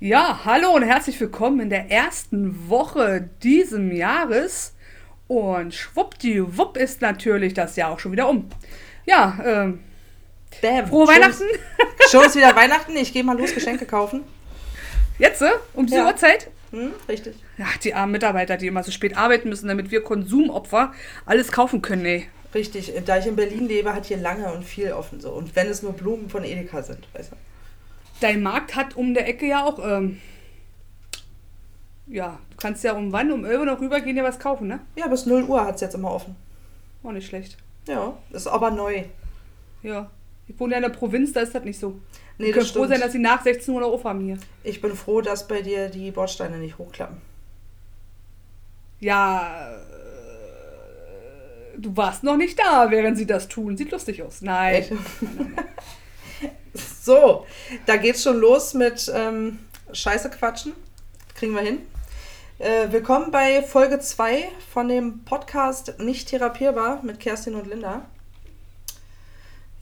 Ja, hallo und herzlich willkommen in der ersten Woche diesem Jahres. Und schwuppdiwupp ist natürlich das Jahr auch schon wieder um. Ja, ähm, Bam. frohe Schon Weihnachten. Ist, schon ist wieder Weihnachten. Ich gehe mal los Geschenke kaufen. Jetzt, äh, um diese Ja. Uhrzeit. Hm, richtig. Ja, die armen Mitarbeiter, die immer so spät arbeiten müssen, damit wir Konsumopfer alles kaufen können, ey. Richtig. Da ich in Berlin lebe, hat hier lange und viel offen so. Und wenn es nur Blumen von Edeka sind, weißt du? Dein Markt hat um der Ecke ja auch, ähm, ja, du kannst ja um wann, um 11 Uhr noch rübergehen, ja was kaufen, ne? Ja, bis 0 Uhr hat es jetzt immer offen. Auch nicht schlecht. Ja, ist aber neu. Ja. Ich wohne ja in der Provinz, da ist das nicht so. Nee, können das froh sein, dass sie nach 16 Uhr noch aufhaben hier. Ich bin froh, dass bei dir die Bordsteine nicht hochklappen. Ja, äh, du warst noch nicht da, während sie das tun. Sieht lustig aus. Nein. Echt? so, da geht's schon los mit ähm, Scheiße quatschen. Kriegen wir hin. Äh, willkommen bei Folge 2 von dem Podcast Nicht therapierbar mit Kerstin und Linda.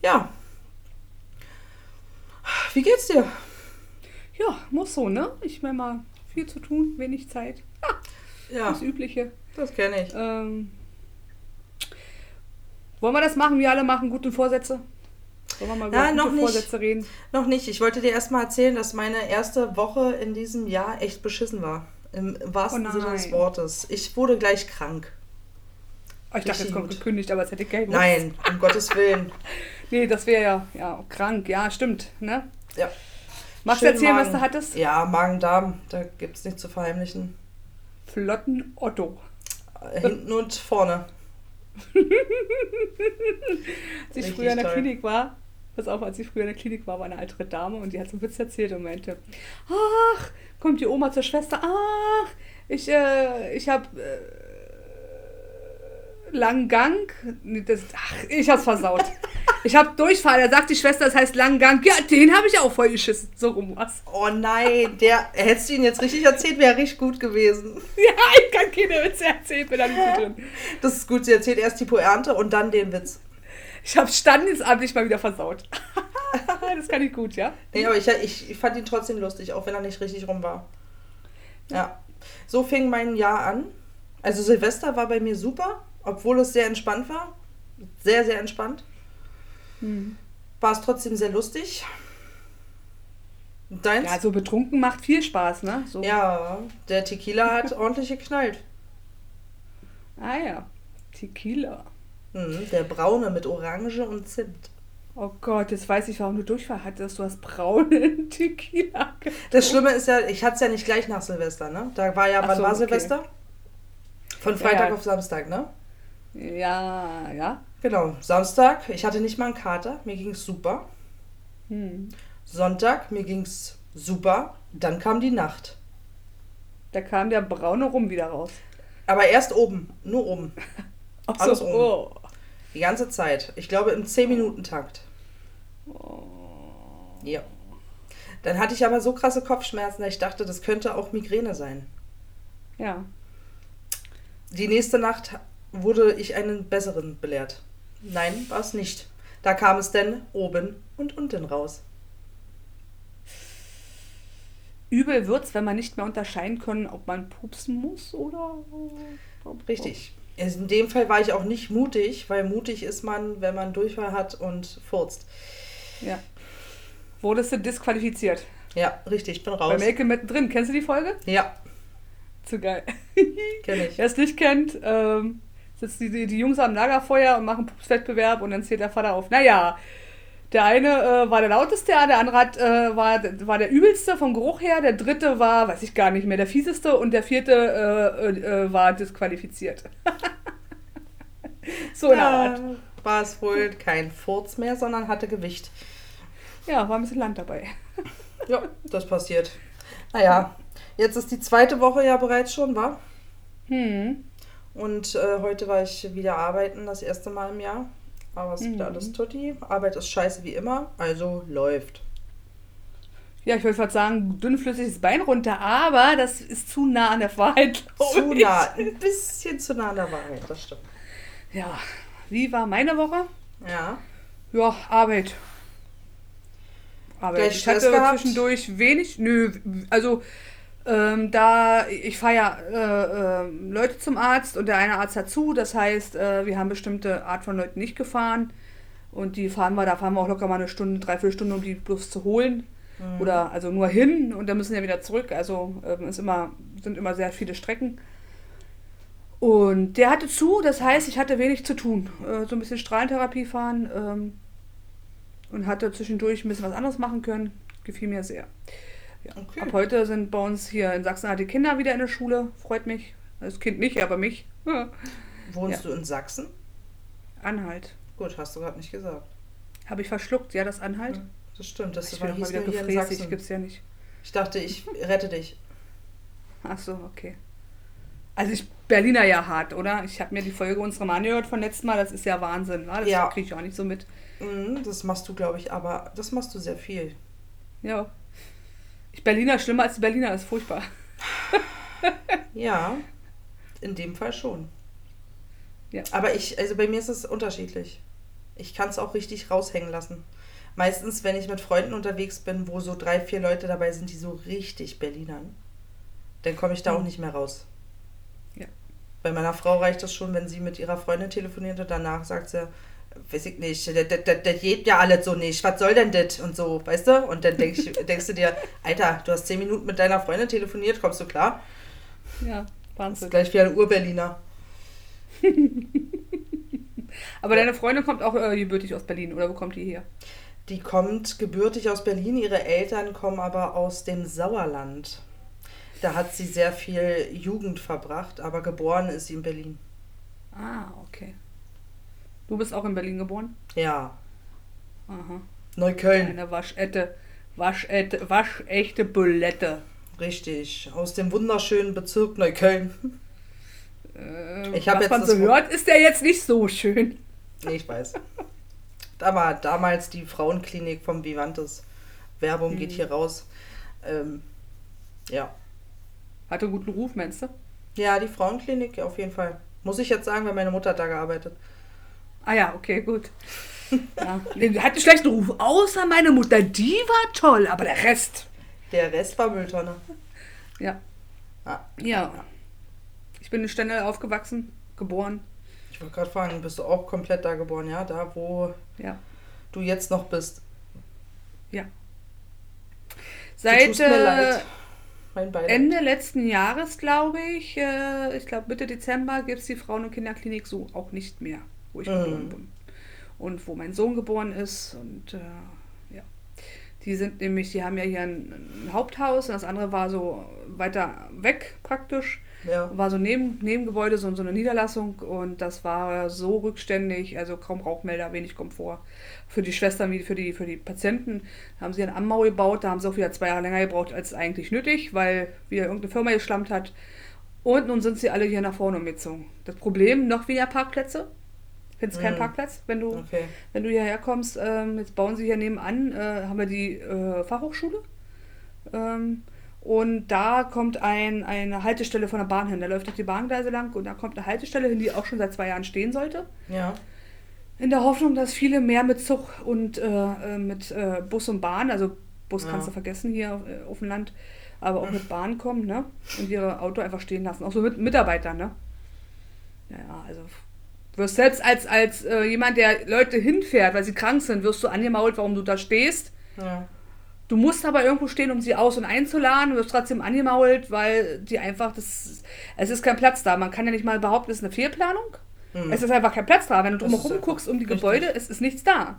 Ja. Wie geht's dir? Ja, muss so, ne? Ich meine mal, viel zu tun, wenig Zeit. Ja, Das Übliche. das kenne ich. Ähm, wollen wir das machen? Wir alle machen gute Vorsätze. Wollen wir mal über Ja, gute noch nicht. Vorsätze reden? Noch nicht. Ich wollte dir erstmal erzählen, dass meine erste Woche in diesem Jahr echt beschissen war. Im wahrsten Oh Sinne des. Wortes. Ich wurde gleich krank. Oh, ich dachte, jetzt kommt gekündigt, aber es hätte Geld. Nein, um Gottes Willen. Nee, das wäre ja, ja krank. Ja, stimmt. Ne? Ja. Magst du erzählen, was Magen. du hattest? Ja, Magen-Darm, da gibt es nichts zu verheimlichen. Flotten Otto. Äh, Hinten und vorne. Als ich früher in der toll. Klinik war, pass auf, als ich früher in der Klinik war, war eine ältere Dame und die hat so einen Witz erzählt und meinte, ach, kommt die Oma zur Schwester, ach, ich, äh, ich hab äh, langen Gang. Nee, das, ach, ich hab's versaut. Ich hab Durchfall, da sagt die Schwester, das heißt langen Gang. Ja, den habe ich auch voll geschissen. So rum was. Oh nein, der hättest du ihn jetzt richtig erzählt, wäre richtig gut gewesen. Ja, ich kann keine Witze erzählen, bin da nicht so drin. Das ist gut, sie erzählt erst die Pointe und dann den Witz. Ich habe standesamtlich mal wieder versaut. das kann ich gut, ja? Nee, aber ich, ich, ich fand ihn trotzdem lustig, auch wenn er nicht richtig rum war. Ja. So fing mein Jahr an. Also Silvester war bei mir super, obwohl es sehr entspannt war. Sehr, sehr entspannt. Hm. War es trotzdem sehr lustig. Deins? Ja, so betrunken macht viel Spaß, ne? So. Ja, der Tequila hat ordentlich geknallt. Ah ja, Tequila. Mhm, der braune mit Orange und Zimt. Oh Gott, jetzt weiß ich, warum du Durchfall hattest. Du hast braunen Tequila. Das Schlimme ist ja, ich hatte es ja nicht gleich nach Silvester, ne? Da war ja, Ach wann so, war okay. Silvester? Von Freitag ja. auf Samstag, ne? Ja, ja. Genau, Samstag, ich hatte nicht mal einen Kater, mir ging's super. Hm. Sonntag, mir ging's super. Dann kam die Nacht. Da kam der braune Rum wieder raus. Aber erst oben, nur oben. Ach Alles so, oben. oh. Die ganze Zeit. Ich glaube im 10-Minuten-Takt. Oh. Ja. Dann hatte ich aber so krasse Kopfschmerzen, dass ich dachte, das könnte auch Migräne sein. Ja. Die nächste Nacht wurde ich einen besseren belehrt. Nein, war es nicht. Da kam es denn oben und unten raus. Übel wird's, wenn man nicht mehr unterscheiden können, ob man pupsen muss oder. Richtig. In dem Fall war ich auch nicht mutig, weil mutig ist man, wenn man Durchfall hat und furzt. Ja. Wurdest du disqualifiziert? Ja, richtig, ich bin Bei raus. Melke mittendrin. Kennst du die Folge? Ja, Zu geil. kenne ich. Wer es nicht kennt, ähm, sitzen die, die Jungs am Lagerfeuer und machen Pupswettbewerb und dann zählt der Vater auf. Naja, der eine äh, war der lauteste, der andere hat, äh, war, war der übelste vom Geruch her, der dritte war, weiß ich gar nicht mehr, der fieseste und der vierte äh, äh, äh, war disqualifiziert. so in der Art. Da war es wohl kein Furz mehr, sondern hatte Gewicht. Ja, war ein bisschen Land dabei. Ja, das passiert. Naja, jetzt ist die zweite Woche ja bereits schon, war. Hm. Und äh, heute war ich wieder arbeiten, das erste Mal im Jahr. Aber es ist wieder Mhm. alles tutti. Arbeit ist scheiße wie immer, also läuft. Ja, ich wollte gerade sagen, dünnflüssiges Bein runter, aber das ist zu nah an der Wahrheit. Zu ich. nah, ein bisschen zu nah an der Wahrheit, das stimmt. Ja, wie war meine Woche? Ja. Ja, Arbeit. Gleich ich Stress hatte gehabt? zwischendurch wenig, nö, also ähm, da ich fahre ja äh, äh, Leute zum Arzt und der eine Arzt hat zu, das heißt, äh, wir haben bestimmte Art von Leuten nicht gefahren und die fahren wir, da fahren wir auch locker mal eine Stunde, dreiviertel Stunde, um die bloß zu holen. Mhm. Oder also nur hin und dann müssen ja wieder zurück. Also ähm, ist immer, sind immer sehr viele Strecken. Und der hatte zu, das heißt, ich hatte wenig zu tun. Äh, so ein bisschen Strahlentherapie fahren ähm, und hatte zwischendurch ein bisschen was anderes machen können. Gefiel mir sehr. Ja. Okay. Ab heute sind bei uns hier in Sachsen die Kinder wieder in der Schule. Freut mich. Das Kind nicht, aber mich. Ja. Wohnst du in Sachsen? Anhalt. Gut, hast du gerade nicht gesagt. Habe ich verschluckt, ja, das Anhalt. Das stimmt, das ich war wieder nur hier in gefräßig, Sachsen. gibt's ja nicht. Ich dachte, ich rette dich. Ach so, okay. Also ich Berliner ja hart, oder? Ich habe mir die Folge unserer Mann gehört von letztem Mal, das ist ja Wahnsinn, wa? Das Ja. kriege ich auch nicht so mit. Mhm, Das machst du, glaube ich, aber das machst du sehr viel. Ja. Ich Berliner schlimmer als die Berliner, ist furchtbar. Ja, in dem Fall schon. Ja. Aber ich, also bei mir ist es unterschiedlich. Ich kann es auch richtig raushängen lassen. Meistens, wenn ich mit Freunden unterwegs bin, wo so drei, vier Leute dabei sind, die so richtig Berlinern, dann komme ich da auch Mhm. nicht mehr raus. Ja. Bei meiner Frau reicht das schon, wenn sie mit ihrer Freundin telefoniert und danach sagt sie, weiß ich nicht, das, das, das, geht ja alles so nicht, was soll denn das und so, weißt du? Und dann denk ich, denkst du dir, Alter, du hast zehn Minuten mit deiner Freundin telefoniert, kommst du klar? Ja, Das ist Wahnsinn. gleich wie ein Ur-Berliner. Aber deine Freundin kommt auch äh, gebürtig aus Berlin, oder wo kommt die her? Die kommt gebürtig aus Berlin, ihre Eltern kommen aber aus dem Sauerland. Da hat sie sehr viel Jugend verbracht, aber geboren ist sie in Berlin. Ah, okay. Du bist auch in Berlin geboren? Ja, Aha. Neukölln, Eine waschechte, waschechte, waschechte Bulette. richtig. Aus dem wunderschönen Bezirk Neukölln. Äh, Ich was jetzt man so hört, ist der jetzt nicht so schön. Nee, ich weiß. Da war damals die Frauenklinik vom Vivantes. Werbung geht Mhm. hier raus. Ähm, ja. Hatte guten Ruf, meinst du? Ja, die Frauenklinik auf jeden Fall. Muss ich jetzt sagen, weil meine Mutter hat da gearbeitet. Ah ja, okay, gut. Ja. Hat einen schlechten Ruf, außer meine Mutter. Die war toll, aber der Rest. Der Rest war Mülltonne. Ja. Ah, Ja. Ich bin in Stendal aufgewachsen, geboren. Ich wollte gerade fragen, bist du auch komplett da geboren, ja? Da, wo Ja. du jetzt noch bist. Seit tust mir äh. Ende letzten Jahres, glaube ich, äh, ich glaube Mitte Dezember, gibt es die Frauen- und Kinderklinik so auch nicht mehr, wo ich Mhm. geboren bin. Und wo mein Sohn geboren ist. Und äh, ja. Die sind nämlich, die haben ja hier ein, ein Haupthaus und das andere war so weiter weg praktisch. Ja. War so neben, Nebengebäude, so, so eine Niederlassung und das war so rückständig, also kaum Rauchmelder, wenig Komfort. Für die Schwestern wie für die, für die Patienten Da haben sie einen Anbau gebaut, da haben sie auch wieder zwei Jahre länger gebraucht als eigentlich nötig, weil wieder irgendeine Firma geschlammt hat. Und nun sind sie alle hier nach vorne umgezogen. Das Problem, noch weniger Parkplätze. Findest keinen Mhm. Parkplatz, wenn du, Okay. wenn du hierher kommst. Ähm, jetzt bauen sie hier nebenan, äh, haben wir die äh, Fachhochschule. Ähm, und da kommt ein, eine Haltestelle von der Bahn hin. Da läuft doch die Bahngleise lang und da kommt eine Haltestelle hin, die auch schon seit zwei Jahren stehen sollte. Ja. In der Hoffnung, dass viele mehr mit Zug und äh, äh, mit äh, Bus und Bahn, also Bus Ja. kannst du vergessen hier äh, auf dem Land, aber auch mit Bahn kommen, ne? Und ihre Auto einfach stehen lassen. Auch so mit Mitarbeitern, ne? Ja, also wirst selbst als, als äh, jemand, der Leute hinfährt, weil sie krank sind, wirst du angemault, warum du da stehst. Ja. Du musst aber irgendwo stehen, um sie aus- und einzuladen. Wirst trotzdem angemault, weil die einfach, das, es ist kein Platz da. Man kann ja nicht mal behaupten, es ist eine Fehlplanung. Hm. Es ist einfach kein Platz da. Wenn du Das drumherum guckst um die richtig. Gebäude, es ist nichts da.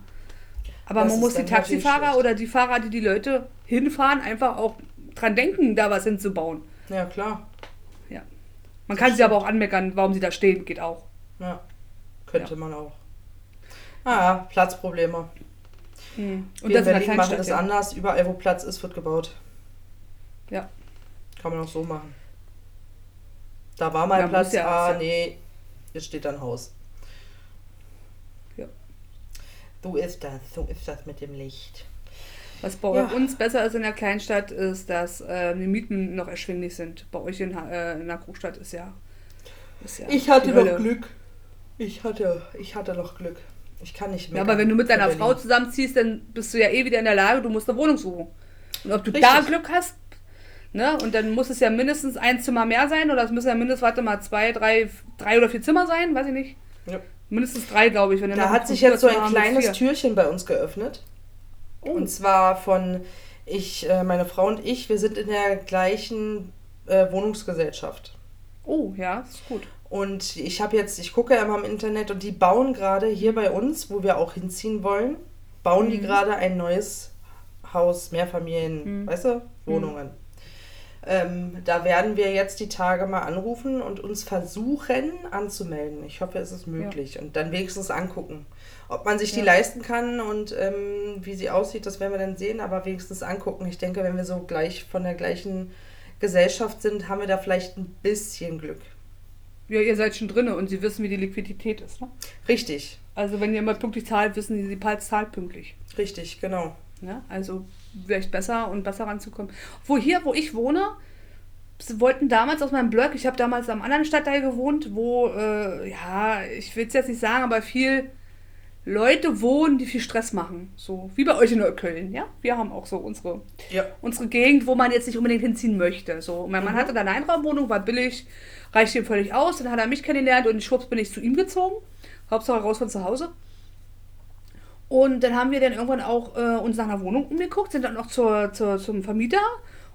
Aber Das man muss die Taxifahrer oder die Fahrer, die die Leute hinfahren, einfach auch dran denken, da was hinzubauen. ja, klar. Ja. Man kann sie aber auch anmeckern, warum sie da stehen, geht auch. Ja. Könnte Ja. man auch. Ah, Platzprobleme. Und Wir das in Berlin machen es Ja. anders. Überall, wo Platz ist, wird gebaut. Ja. Kann man auch so machen. Da war mal Ja, Platz. ja, ah, ja- nee. Jetzt steht da ein Haus. Ja. So ist das. So ist das mit dem Licht. Was bei Ja. uns besser ist in der Kleinstadt, ist, dass äh, die Mieten noch erschwinglich sind. Bei euch in, äh, in der Großstadt ist ja. Ist ja Ich hatte noch. Glück. Ich hatte, ich hatte noch Glück. Ich kann nicht Ja, mehr. aber wenn du mit deiner Frau zusammenziehst, dann bist du ja eh wieder in der Lage, du musst eine Wohnung suchen. Und ob du da Richtig. Glück hast, ne, und dann muss es ja mindestens ein Zimmer mehr sein, oder es müssen ja mindestens, warte mal, zwei, drei, drei oder vier Zimmer sein, weiß ich nicht. Ja. Mindestens drei, glaube ich. Wenn Da hat sich jetzt so ein kleines. Türchen bei uns geöffnet. Oh. Und zwar von ich, äh, meine Frau und ich, wir sind in der gleichen äh, Wohnungsgesellschaft. Oh, ja, das ist gut. Und ich habe jetzt, ich gucke ja immer im Internet und die bauen gerade hier bei uns, wo wir auch hinziehen wollen, bauen die Mhm. gerade ein neues Haus, Mehrfamilien, Mhm. weißt du, Wohnungen. Ähm, da werden wir jetzt die Tage mal anrufen und uns versuchen anzumelden. Ich hoffe, es ist möglich. Und dann wenigstens angucken. Ob man sich die Ja. leisten kann und ähm, wie sie aussieht, das werden wir dann sehen, aber wenigstens angucken. Ich denke, wenn wir so gleich von der gleichen Gesellschaft sind, haben wir da vielleicht ein bisschen Glück. Ja, ihr seid schon drinne und sie wissen, wie die Liquidität ist. Ne? Richtig, Also wenn ihr immer pünktlich zahlt, wissen sie, sie zahlt pünktlich. richtig, genau. Ne? Also vielleicht besser und besser ranzukommen. Wo hier, wo ich wohne, sie wollten damals aus meinem Blog, ich habe damals am anderen Stadtteil gewohnt, wo, äh, ja, ich will es jetzt nicht sagen, aber viel Leute wohnen, die viel Stress machen. So wie bei euch in Neukölln, ja? Wir haben auch so unsere, Ja. unsere Gegend, wo man jetzt nicht unbedingt hinziehen möchte. So, und mein Mann Mhm. hatte da eine Einraumwohnung, war billig, reichte ihm völlig aus. Dann hat er mich kennengelernt und schwupps bin ich zu ihm gezogen. Hauptsache raus von zu Hause. Und dann haben wir dann irgendwann auch äh, uns nach einer Wohnung umgeguckt, sind dann noch zur, zur, zum Vermieter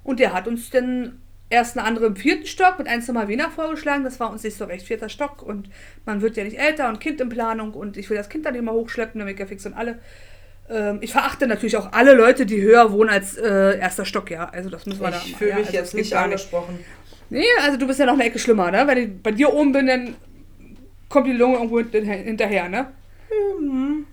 und der hat uns dann erst eine andere im vierten Stock mit ein Zimmer weniger vorgeschlagen. Das war uns nicht so recht, vierter Stock und man wird ja nicht älter und Kind in Planung und ich will das Kind dann immer hochschleppen, damit ja fix und alle. Ähm, ich verachte natürlich auch alle Leute, die höher wohnen als äh, erster Stock, ja. Also das müssen wir da Ich fühle ja, mich also jetzt nicht angesprochen. Nee, also du bist ja noch eine Ecke schlimmer, ne? Wenn ich bei dir oben bin, dann kommt die Lunge irgendwo hinter- hinterher, ne? Mhm.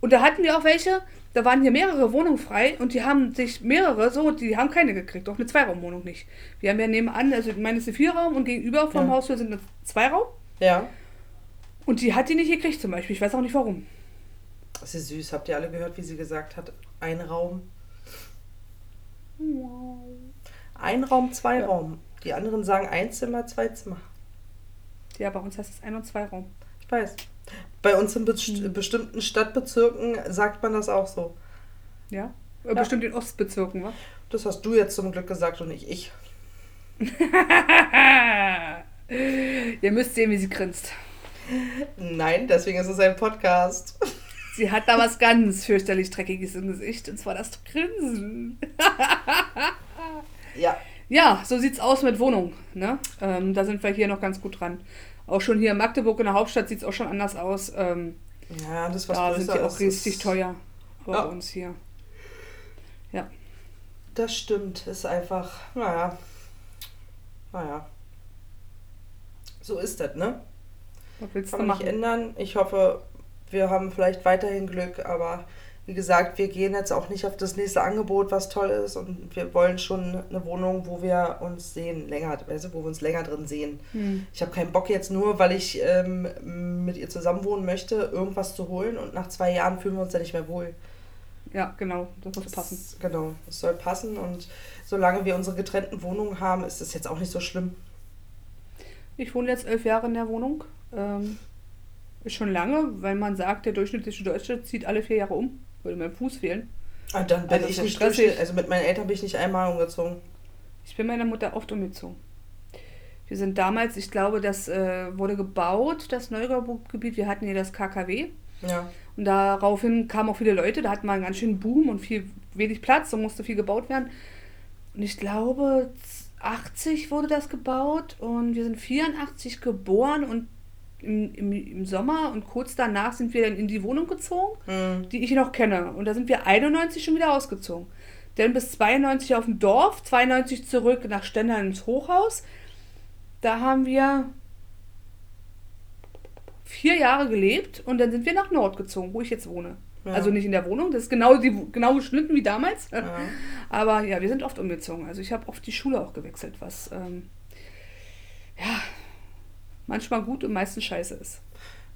Und da hatten wir auch welche, da waren hier mehrere Wohnungen frei und die haben sich mehrere, so, die haben keine gekriegt, auch eine Zweiraumwohnung nicht. Wir haben ja nebenan, also meine ist ein Vierraum und gegenüber vom Ja. Haustür sind eine Zweiraum Ja. und die hat die nicht gekriegt zum Beispiel. Ich weiß auch nicht warum. Das ist süß. Habt ihr alle gehört, wie sie gesagt hat? Ein Raum. Ein Raum, zwei Ja. Raum. Die anderen sagen ein Zimmer, zwei Zimmer. Ja, bei uns heißt es Ein- und Zweiraum. Ich weiß. Bei uns in best Hm. bestimmten Stadtbezirken sagt man das auch so. Ja? Äh, Bestimmt in Ostbezirken, wa? Das hast du jetzt zum Glück gesagt und nicht ich. Ihr müsst sehen, wie sie grinst. Nein, deswegen ist es ein Podcast. Sie hat da was ganz fürchterlich Dreckiges im Gesicht, und zwar das Grinsen. Ja. Ja, so sieht's aus mit Wohnung. Ne? Ähm, da sind wir hier noch ganz gut dran. Auch schon hier in Magdeburg in der Hauptstadt sieht's auch schon anders aus. Ähm, Ja, das was da sind die auch richtig teuer bei Ja. uns hier. Ja. Das stimmt. Ist einfach, naja. Naja. So ist das, ne? Was willst Kann man nicht ändern. Ich hoffe, wir haben vielleicht weiterhin Glück, aber wie gesagt, wir gehen jetzt auch nicht auf das nächste Angebot, was toll ist und wir wollen schon eine Wohnung, wo wir uns sehen, länger, weißt du, wo wir uns länger drin sehen. Hm. Ich habe keinen Bock jetzt nur, weil ich ähm, mit ihr zusammen wohnen möchte, irgendwas zu holen und nach zwei Jahren fühlen wir uns da nicht mehr wohl. Ja, genau. Das muss passen. Das, genau, es soll passen und solange wir unsere getrennten Wohnungen haben, ist es jetzt auch nicht so schlimm. Ich wohne jetzt elf Jahre in der Wohnung. Ähm, ist schon lange, weil man sagt, der durchschnittliche Deutsche zieht alle vier Jahre um. Würde mir ein Fuß fehlen. Und dann bin Also ich nicht stressig. durch, also mit meinen Eltern bin ich nicht einmal umgezogen. Ich bin meiner Mutter oft umgezogen. Wir sind damals, ich glaube, das äh, wurde gebaut, das Neubaugebiet. Wir hatten hier das KKW. Ja. Und daraufhin kamen auch viele Leute. Da hatten wir einen ganz schönen Boom und viel wenig Platz und musste viel gebaut werden. Und ich glaube, 80 wurde das gebaut und wir sind 84 geboren und im, im, im Sommer und kurz danach sind wir dann in die Wohnung gezogen, Hm. die ich noch kenne. Und da sind wir 91 schon wieder ausgezogen. Dann bis 92 auf dem Dorf, 92 zurück nach Stendal ins Hochhaus. Da haben wir vier Jahre gelebt und dann sind wir nach Nord gezogen, wo ich jetzt wohne. Ja. Also nicht in der Wohnung, das ist genau, die, genau geschnitten wie damals. Ja. Aber ja, wir sind oft umgezogen. Also ich habe oft die Schule auch gewechselt, was ähm, ja manchmal gut und meistens scheiße ist.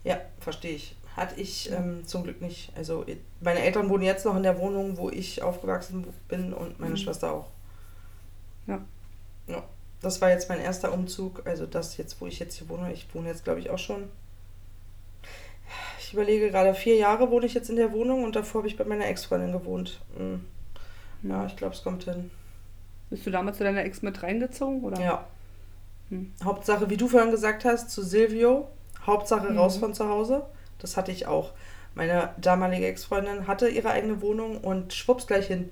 Ja, verstehe ich. Hatte ich ähm, zum Glück nicht. Also meine Eltern wohnen jetzt noch in der Wohnung, wo ich aufgewachsen bin und meine Mhm. Schwester auch. Ja. Ja. Das war jetzt mein erster Umzug. Also das jetzt, wo ich jetzt hier wohne. Ich wohne jetzt, glaube ich, auch schon. ich überlege gerade, vier Jahre wohne ich jetzt in der Wohnung und davor habe ich bei meiner Ex-Freundin gewohnt. Mhm. Ja, ich glaube, es kommt hin. Bist du damals zu deiner Ex mit reingezogen? Oder? Ja. Hm. Hauptsache, wie du vorhin gesagt hast, zu Silvio, Hauptsache Mhm. raus von zu Hause. Das hatte ich auch. Meine damalige Ex-Freundin hatte ihre eigene Wohnung und schwupps gleich hin.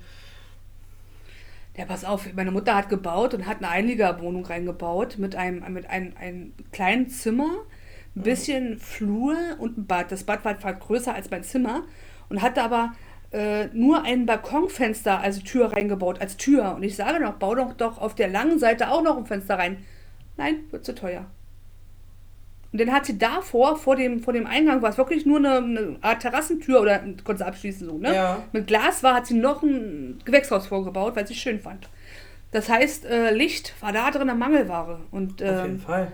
Ja, pass auf, meine Mutter hat gebaut und hat eine Einliegerwohnung reingebaut mit einem, mit einem, einem kleinen Zimmer, ein bisschen Flur und ein Bad. Das Bad war halt größer als mein Zimmer und hatte aber äh, nur ein Balkonfenster, also Tür reingebaut, als Tür. Und ich sage noch, bau doch doch auf der langen Seite auch noch ein Fenster rein. Nein, wird zu teuer. Und dann hat sie davor, vor dem, vor dem Eingang, war es wirklich nur eine, eine Art Terrassentür oder konnte sie abschließen so, ne? Ja. Mit Glas war, hat sie noch ein Gewächshaus vorgebaut, weil sie es schön fand. Das heißt, äh, Licht war da drin eine Mangelware. Und Auf jeden ähm, Fall.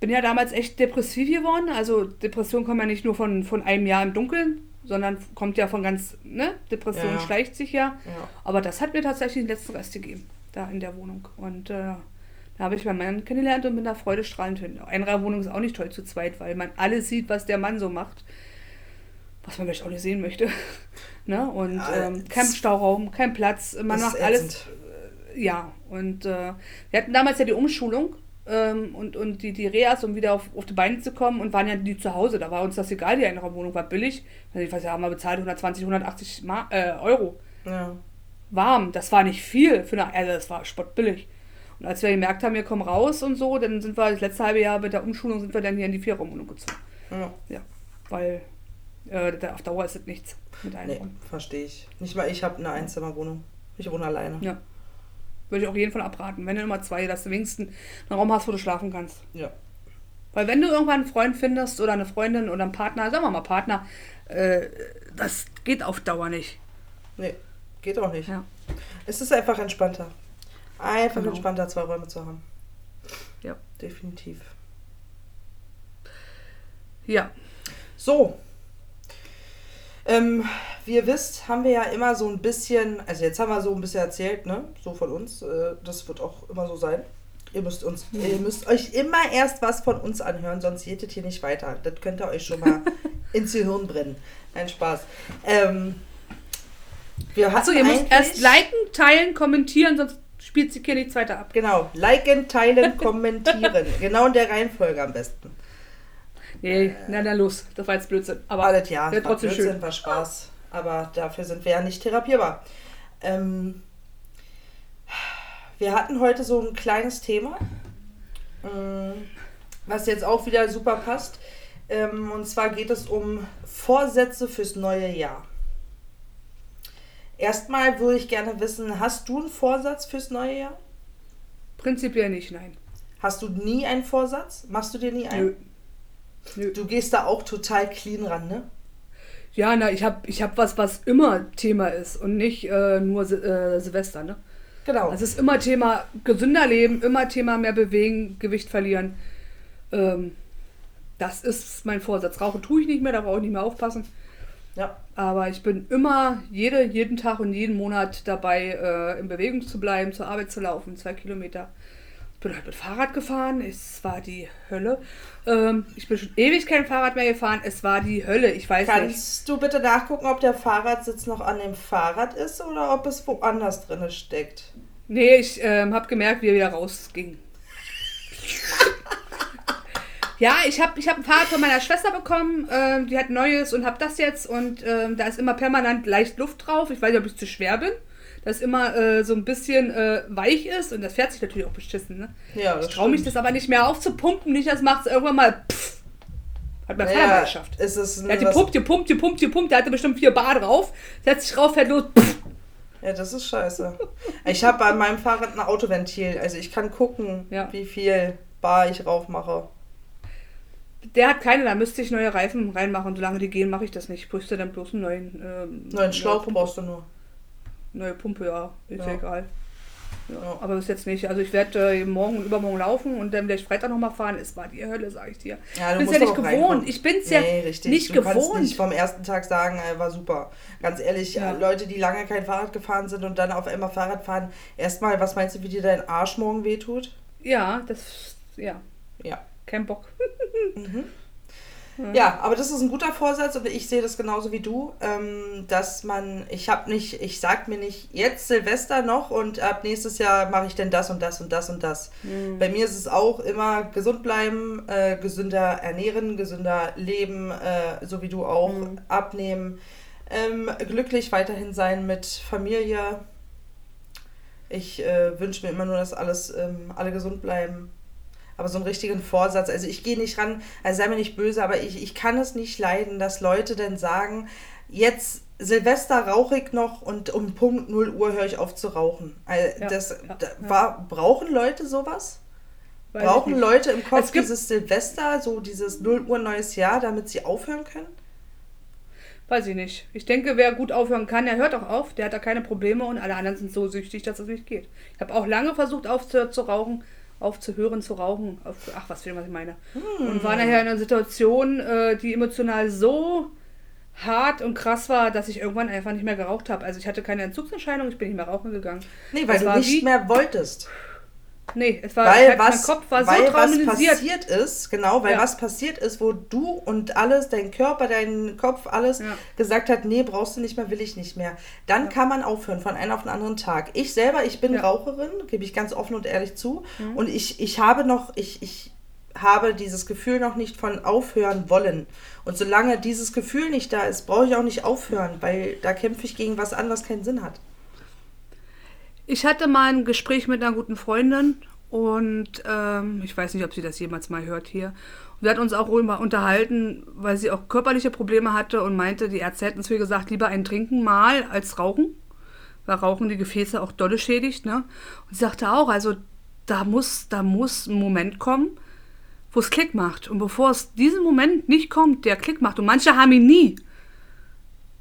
bin ja damals echt depressiv geworden. Also Depression kommt ja nicht nur von, von einem Jahr im Dunkeln, sondern kommt ja von ganz, ne? Depression ja. schleicht sich ja. Ja. Aber das hat mir tatsächlich den letzten Rest gegeben, da in der Wohnung. Und äh, da habe ich meinen Mann kennengelernt und bin da freudestrahlend hin. Einraumwohnung ist auch nicht toll zu zweit, weil man alles sieht, was der Mann so macht. Was man vielleicht auch nicht sehen möchte. ne? Und Ja, ähm, kein Stauraum, kein Platz. Man macht alles ätzend. ja, und äh, wir hatten damals ja die Umschulung ähm, und, und die, die Reas, um wieder auf, auf die Beine zu kommen und waren ja die zu Hause. Da war uns das egal, die Einraumwohnung war billig. Also ich weiß ja, haben wir bezahlt 120, 180 Ma äh, Euro. Ja. Warm, das war nicht viel für eine, also das war spottbillig. Und als wir gemerkt haben, wir kommen raus und so, dann sind wir das letzte halbe Jahr mit der Umschulung sind wir dann hier in die Vierraumwohnung gezogen. ja. Ja, weil äh, auf Dauer ist es nichts mit Nee, Einraum. verstehe ich. Nicht mal ich habe eine Einzimmerwohnung. Ich wohne alleine. Ja. Würde ich auch jeden von abraten. Wenn du immer zwei, dass du wenigstens einen Raum hast, wo du schlafen kannst. Ja. Weil wenn du irgendwann einen Freund findest oder eine Freundin oder einen Partner, sagen wir mal Partner, äh, das geht auf Dauer nicht. Nee, geht auch nicht. Ja. Es ist einfach entspannter. Einfach Genau. entspannter, zwei Räume zu haben. Ja. Definitiv. Ja. So. Ähm, wie ihr wisst, haben wir ja immer so ein bisschen, also jetzt haben wir so ein bisschen erzählt, ne? So von uns. Äh, das wird auch immer so sein. Ihr müsst uns, ihr müsst euch immer erst was von uns anhören, sonst geht es hier nicht weiter. Das könnt ihr euch schon mal ins Gehirn brennen. Ein Spaß. Ähm, wir Achso, ihr müsst erst liken, teilen, kommentieren, sonst spielt sich hier nichts weiter ab. Genau, liken, teilen, kommentieren. genau in der Reihenfolge am besten. Nee, na dann los. Das war jetzt Blödsinn. Aber das ja, war trotzdem Blödsinn, schön. war Spaß. Aber dafür sind wir ja nicht therapierbar. Ähm, wir hatten heute so ein kleines Thema, ähm, was jetzt auch wieder super passt. Ähm, und zwar geht es um Vorsätze fürs neue Jahr. Erstmal würde ich gerne wissen, hast du einen Vorsatz fürs neue Jahr? Prinzipiell nicht, nein. Hast du nie einen Vorsatz? Machst du dir nie einen? Nö. Nö. Du gehst da auch total clean ran, ne? Ja, na, ich habe ich hab was, was immer Thema ist und nicht äh, nur Sil äh, Silvester, ne? Genau. Also es ist immer Thema gesünder leben, immer Thema mehr bewegen, Gewicht verlieren. Ähm, das ist mein Vorsatz. Rauchen tue ich nicht mehr, da brauche ich nicht mehr aufpassen. ja. Aber ich bin immer jede, jeden Tag und jeden Monat dabei, äh, in Bewegung zu bleiben, zur Arbeit zu laufen, zwei Kilometer. Ich bin halt mit Fahrrad gefahren, es war die Hölle. Ähm, ich bin schon ewig kein Fahrrad mehr gefahren, es war die Hölle, ich weiß nicht. Kannst du bitte nachgucken, ob der Fahrradsitz noch an dem Fahrrad ist oder ob es woanders drin steckt? Nee, ich ähm, habe gemerkt, wie er wieder rausging. ja, ich habe ich hab ein Fahrrad von meiner Schwester bekommen. Ähm, die hat ein neues und habe das jetzt. Und ähm, da ist immer permanent leicht Luft drauf. Ich weiß nicht, ob ich zu schwer bin. Das immer äh, so ein bisschen äh, weich ist. Und das fährt sich natürlich auch beschissen. Ne? Ja, das Ich traue mich das aber nicht mehr aufzupumpen. Nicht, das macht es irgendwann mal. Pff, hat mein Vater mal ja, geschafft. es ist Der hat gepumpt, gepumpt, gepumpt, gepumpt. Der hatte bestimmt vier Bar drauf. Setzt sich rauf, fährt los. Pff. ja, das ist scheiße. Ich habe an meinem Fahrrad ein Autoventil, also ich kann gucken, Ja. wie viel Bar ich rauf mache. Der hat keine, da müsste ich neue Reifen reinmachen. Solange die gehen, mache ich das nicht. Ich brüste dann bloß einen neuen. Ähm, Neuen Schlauch Pumpe. brauchst du nur. Neue Pumpe, ja. Ist ja, egal. Ja, Ja. Aber bis jetzt nicht. Also ich werde äh, morgen und übermorgen laufen und dann werde ich Freitag nochmal fahren. Es war die Hölle, sage ich dir. Ja, ich du bin musst ja nicht gewohnt. Ich bin es ja nee, richtig. nicht du kannst gewohnt. nicht vom ersten Tag sagen, äh, war super. Ganz ehrlich, Ja. Leute, die lange kein Fahrrad gefahren sind und dann auf einmal Fahrrad fahren, erstmal, was meinst du, wie dir dein Arsch morgen wehtut? Ja, das. Ja, Ja. Kein Bock. Ja, aber das ist ein guter Vorsatz und ich sehe das genauso wie du, ähm, dass man, ich habe nicht, ich sag mir nicht jetzt Silvester noch und ab nächstes Jahr mache ich denn das und das und das und das. Mhm. Bei mir ist es auch immer gesund bleiben, äh, gesünder ernähren, gesünder leben, äh, so wie du auch, Mhm. abnehmen, ähm, glücklich weiterhin sein mit Familie. Ich äh, wünsche mir immer nur, dass alles, ähm, alle gesund bleiben. Aber so einen richtigen Vorsatz, also ich gehe nicht ran, also sei mir nicht böse, aber ich, ich kann es nicht leiden, dass Leute dann sagen, jetzt Silvester rauche ich noch und um Punkt 0 Uhr höre ich auf zu rauchen. Also Ja, das, ja. War, brauchen Leute sowas? Weiß brauchen. Leute im Kopf dieses Silvester, so dieses 0 Uhr neues Jahr, damit sie aufhören können? Weiß ich nicht. Ich denke, wer gut aufhören kann, der hört auch auf. Der hat da keine Probleme und alle anderen sind so süchtig, dass es nicht geht. Ich habe auch lange versucht aufzuhören zu rauchen, aufzuhören zu rauchen. Ach, was will was ich meine. Und war nachher in einer Situation, äh, die emotional so hart und krass war, dass ich irgendwann einfach nicht mehr geraucht habe. Also ich hatte keine Entzugserscheinung, ich bin nicht mehr rauchen gegangen. Nee, weil Es du nicht wie- mehr wolltest. Nee, es war, Weil, was, mein Kopf war so weil was traumatisiert. passiert ist, genau, weil Ja. was passiert ist, wo du und alles, dein Körper, dein Kopf, alles Ja. gesagt hat, nee, brauchst du nicht mehr, will ich nicht mehr. Dann kann man aufhören von einem auf den anderen Tag. Ich selber, ich bin Ja. Mhm. Raucherin, gebe ich ganz offen und ehrlich zu. Und ich, ich habe noch, ich, ich habe dieses Gefühl noch nicht von aufhören wollen. Und solange dieses Gefühl nicht da ist, brauche ich auch nicht aufhören, weil da kämpfe ich gegen was an, was keinen Sinn hat. Ich hatte mal ein Gespräch mit einer guten Freundin und ähm, ich weiß nicht, ob sie das jemals mal hört hier. Und wir hatten uns auch unterhalten, weil sie auch körperliche Probleme hatte und meinte, die Ärzte hätten zu ihr gesagt, lieber ein Trinken mal als Rauchen, weil Rauchen die Gefäße auch dolle schädigt. Ne? Und sie sagte auch, also da muss, da muss ein Moment kommen, wo es Klick macht. Und bevor es diesen Moment nicht kommt, der Klick macht, und manche haben ihn nie,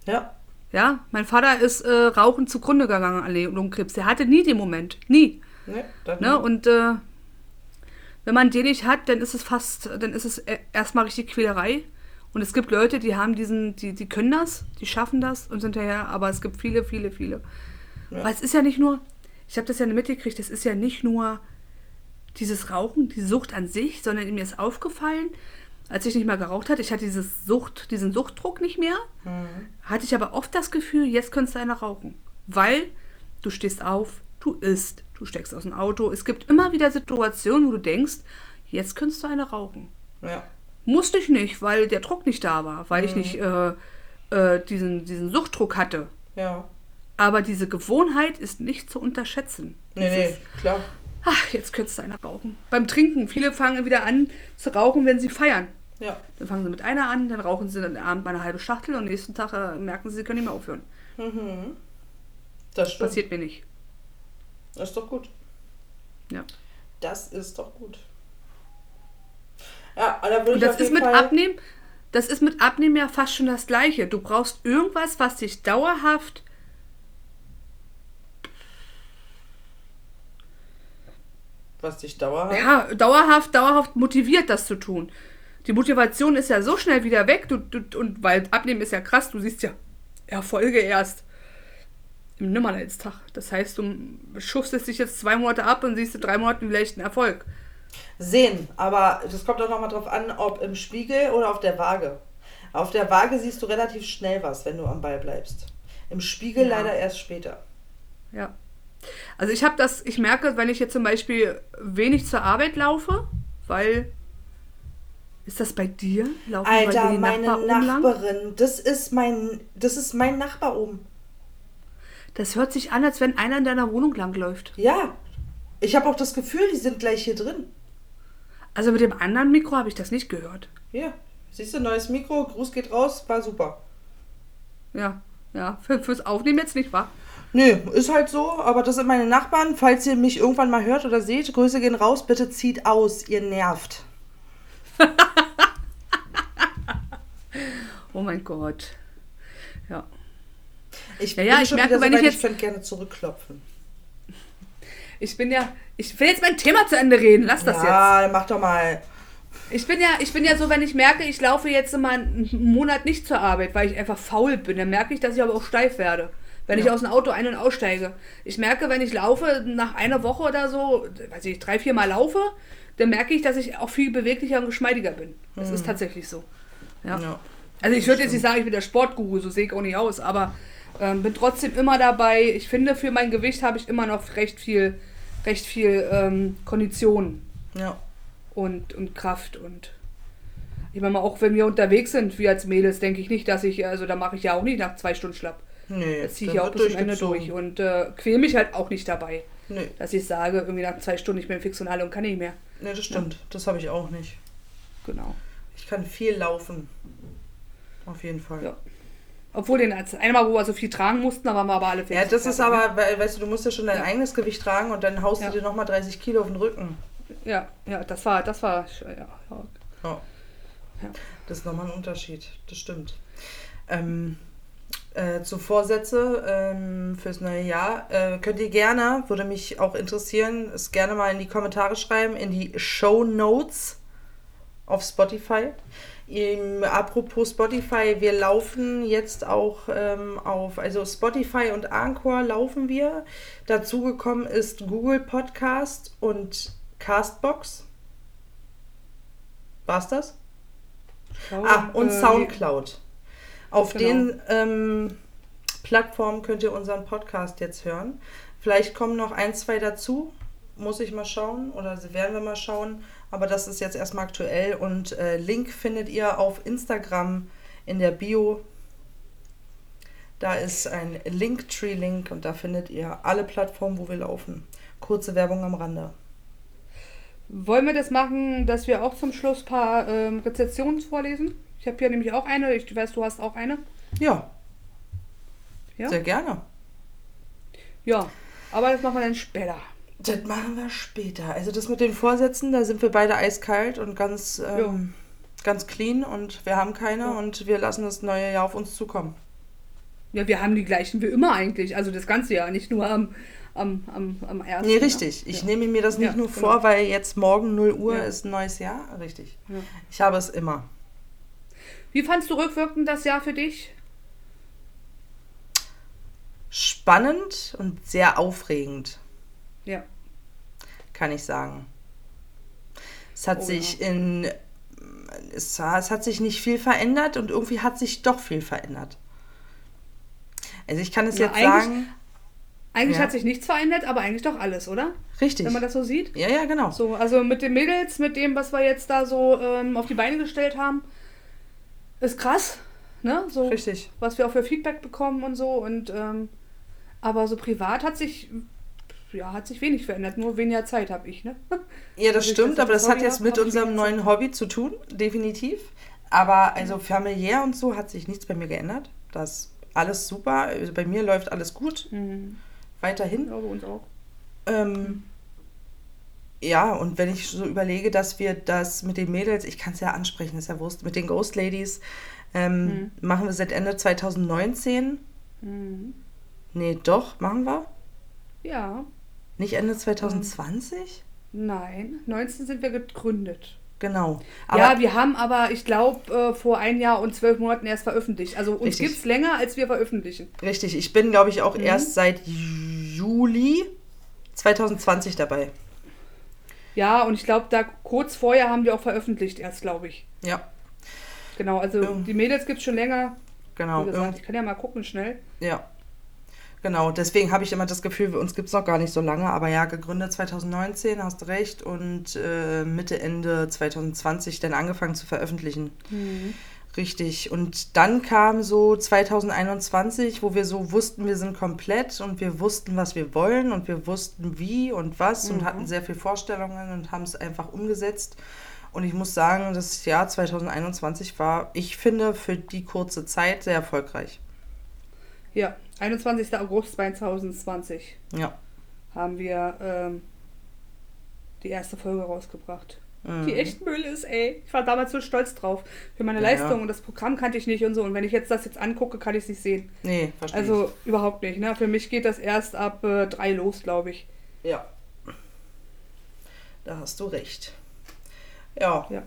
Ja. Ja, mein Vater ist äh, rauchend zugrunde gegangen an Lungenkrebs. Der hatte nie den Moment. Nie. Ne, dann, Ne? Und äh, wenn man den nicht hat, dann ist es fast, dann ist es e- erstmal richtig Quälerei. Und es gibt Leute, die haben diesen, die, die können das, die schaffen das und sind hinterher, aber es gibt viele, viele, viele. Ja. Weil es ist ja nicht nur, ich habe das ja mitgekriegt, es ist ja nicht nur dieses Rauchen, die Sucht an sich, sondern mir ist aufgefallen, als ich nicht mehr geraucht hatte, ich hatte dieses Sucht, diesen Suchtdruck nicht mehr, hatte ich aber oft das Gefühl, jetzt könntest du einer rauchen. Weil du stehst auf, du isst, du steckst aus dem Auto. Es gibt immer wieder Situationen, wo du denkst, jetzt könntest du eine rauchen. ja. Musste ich nicht, weil der Druck nicht da war, weil ich nicht äh, äh, diesen, diesen Suchtdruck hatte. Ja. Aber diese Gewohnheit ist nicht zu unterschätzen. Nee, nee, klar. Ach, jetzt könntest du einer rauchen. Beim Trinken, viele fangen wieder an zu rauchen, wenn sie feiern. Ja. Dann fangen sie mit einer an, dann rauchen sie dann Abend mal eine halbe Schachtel und am nächsten Tag äh, merken sie, sie können nicht mehr aufhören. Das stimmt. Passiert mir nicht. Das ist doch gut. Ja. Das ist doch gut. Ja, da würde Und das ist mit Fall, Abnehmen, das ist mit Abnehmen ja fast schon das Gleiche. Du brauchst irgendwas, was dich dauerhaft was dich dauerhaft. ja, dauerhaft, dauerhaft motiviert, das zu tun. Die Motivation ist ja so schnell wieder weg, du, du, und weil Abnehmen ist ja krass, du siehst ja Erfolge erst im Nimmerleitstag. Das heißt, du schuftest dich jetzt zwei Monate ab und siehst in drei Monaten vielleicht einen Erfolg. Sehen, aber das kommt auch nochmal drauf an, ob im Spiegel oder auf der Waage. Auf der Waage siehst du relativ schnell was, wenn du am Ball bleibst. Im Spiegel Ja. leider erst später. Ja. Also ich habe das, ich merke, wenn ich jetzt zum Beispiel wenig zur Arbeit laufe, weil ist das bei dir? Laufen Alter, meine Nachbarn oben lang? Nachbarin, das ist mein, das ist mein Nachbar oben. Das hört sich an, als wenn einer in deiner Wohnung langläuft. Ja. Ich habe auch das Gefühl, die sind gleich hier drin. Also mit dem anderen Mikro habe ich das nicht gehört. Hier. Siehst du, neues Mikro, Gruß geht raus, war super. Ja, ja, für, fürs Aufnehmen jetzt nicht, wa? Nö, ist halt so, aber das sind meine Nachbarn. Falls ihr mich irgendwann mal hört oder seht, Grüße gehen raus, bitte zieht aus, ihr nervt. Oh mein Gott. Ja. Ich Ja, ja, ich merke, wenn so ich jetzt- ich könnte gerne zurückklopfen. Ich bin ja, ich will jetzt mein Thema zu Ende reden. Lass das jetzt. ja, mach doch mal. Ich bin ja, ich bin ja so, wenn ich merke, ich laufe jetzt mal einen Monat nicht zur Arbeit, weil ich einfach faul bin, dann merke ich, dass ich aber auch steif werde. Wenn ich Ja. aus dem Auto ein- und aussteige. Ich merke, wenn ich laufe, nach einer Woche oder so, weiß ich, drei, vier Mal laufe, dann merke ich, dass ich auch viel beweglicher und geschmeidiger bin. Das Mhm. ist tatsächlich so. Ja. Ja. Also ich würde jetzt nicht sagen, ich bin der Sportguru, so sehe ich auch nicht aus, aber ähm, bin trotzdem immer dabei. Ich finde, für mein Gewicht habe ich immer noch recht viel, recht viel ähm, Kondition Ja. und, und Kraft und ich meine mal, auch wenn wir unterwegs sind, wir als Mädels, denke ich nicht, dass ich, also da mache ich ja auch nicht nach zwei Stunden schlapp. Nee, Das ziehe ich ja auch bis zum Ende durch und äh, quäl mich halt auch nicht dabei. Nee, Dass ich sage, irgendwie nach zwei Stunden, ich bin fix und alle und kann nicht mehr. nee, das stimmt. Das habe ich auch nicht. Genau. Ich kann viel laufen. Auf jeden Fall. Ja. Obwohl den als einmal, wo wir so viel tragen mussten, da waren wir aber alle fix. Ja, das ist fertig, aber, weil, weißt du, du musst ja schon dein Ja. eigenes Gewicht tragen und dann haust Ja. du dir nochmal 30 Kilo auf den Rücken. Ja, ja, das war, das war, ja. Ja. Ja. Das ist nochmal ein Unterschied, das stimmt. Ähm, äh, zu Vorsätze ähm, fürs neue Jahr äh, könnt ihr gerne, würde mich auch interessieren, es gerne mal in die Kommentare schreiben, in die Show Notes auf Spotify. Im, apropos Spotify, wir laufen jetzt auch ähm, auf, also Spotify und Anchor laufen wir. Dazu gekommen ist Google Podcast und Castbox. War's das? Glaube, Ah, und äh, Soundcloud. Auf Genau. den ähm, Plattformen könnt ihr unseren Podcast jetzt hören. Vielleicht kommen noch ein, zwei dazu. Muss ich mal schauen oder werden wir mal schauen. Aber das ist jetzt erstmal aktuell und äh, Link findet ihr auf Instagram in der Bio. Da ist ein Linktree-Link und da findet ihr alle Plattformen, wo wir laufen. Kurze Werbung am Rande. Wollen wir das machen, dass wir auch zum Schluss ein paar ähm, Rezensionen vorlesen? Ich habe hier nämlich auch eine. Ich weiß, du hast auch eine. Ja, Ja? sehr gerne. Ja, aber das machen wir dann später. Das machen wir später. Also das mit den Vorsätzen, da sind wir beide eiskalt und ganz, ähm, ganz clean und wir haben keine Ja. und wir lassen das neue Jahr auf uns zukommen. Ja, wir haben die gleichen wie immer eigentlich. Also das ganze Jahr, nicht nur am, am, am, am ersten. Nee, ne? richtig. Ich ja. nehme mir das nicht Ja, nur genau. vor, weil jetzt morgen 0 Uhr Ja. ist ein neues Jahr. Richtig. Ja. Ich habe es immer. Wie fandst du rückwirkend das Jahr für dich? Spannend und sehr aufregend, Ja. kann ich sagen. Es hat Oh, sich in... Es, es hat sich nicht viel verändert und irgendwie hat sich doch viel verändert. Also ich kann es Ja, jetzt eigentlich- sagen... Eigentlich Ja. hat sich nichts verändert, aber eigentlich doch alles, oder? Richtig. Wenn man das so sieht. Ja, ja, genau. So, also mit den Mädels, mit dem, was wir jetzt da so ähm, auf die Beine gestellt haben, ist krass, ne? So, Richtig. was wir auch für Feedback bekommen und so. Und ähm, aber so privat hat sich ja hat sich wenig verändert. Nur weniger Zeit habe ich, ne? Ja, das Also ich stimmt, das aber das Hobby hat jetzt mit ich unserem neuen Hobby zu tun, definitiv. Aber also familiär und so hat sich nichts bei mir geändert. Das alles super. Also bei mir läuft alles gut. Mhm. Weiterhin. Ja, bei uns auch. Ähm, ja, und wenn ich so überlege, dass wir das mit den Mädels, ich kann es ja ansprechen, ist ja Wurst, mit den Ghost Ladies, ähm, Mhm. machen wir seit Ende 2019. Mhm. Nee, doch, machen wir. Ja, Nicht Ende 2020? nein. 19 sind wir gegründet. Genau. Ja, wir haben aber, ich glaube, äh, vor ein Jahr und zwölf Monaten erst veröffentlicht. Also uns gibt es länger, als wir veröffentlichen. Richtig, ich bin, glaube ich, auch Mhm. erst seit Juli 2020 dabei. Ja, und ich glaube, da kurz vorher haben wir auch veröffentlicht erst, glaube ich. Ja, Genau, also Ja. die Mädels gibt es schon länger. genau. Gesagt, irgend- ich kann ja mal gucken schnell. Ja. Genau, deswegen habe ich immer das Gefühl, uns gibt es noch gar nicht so lange, aber ja, gegründet 2019, hast recht, und äh, Mitte, Ende 2020 dann angefangen zu veröffentlichen. Richtig. Und dann kam so 2021, wo wir so wussten, wir sind komplett und wir wussten, was wir wollen und wir wussten, wie und was und Mhm. hatten sehr viele Vorstellungen und haben es einfach umgesetzt. Und ich muss sagen, das Jahr 2021 war, ich finde, für die kurze Zeit sehr erfolgreich. Ja, 21. August 2020 Ja. haben wir ähm, die erste Folge rausgebracht. Mhm. Die echt Müll ist, ey. Ich war damals so stolz drauf. Für meine Ja, Leistung ja. und das Programm kannte ich nicht und so. Und wenn ich jetzt das jetzt angucke, kann ich es nicht sehen. Nee, verstehe Also überhaupt nicht. Ne? Für mich geht das erst ab äh, drei los, glaube ich. ich. Ja. Da hast du recht. Ja. Ja.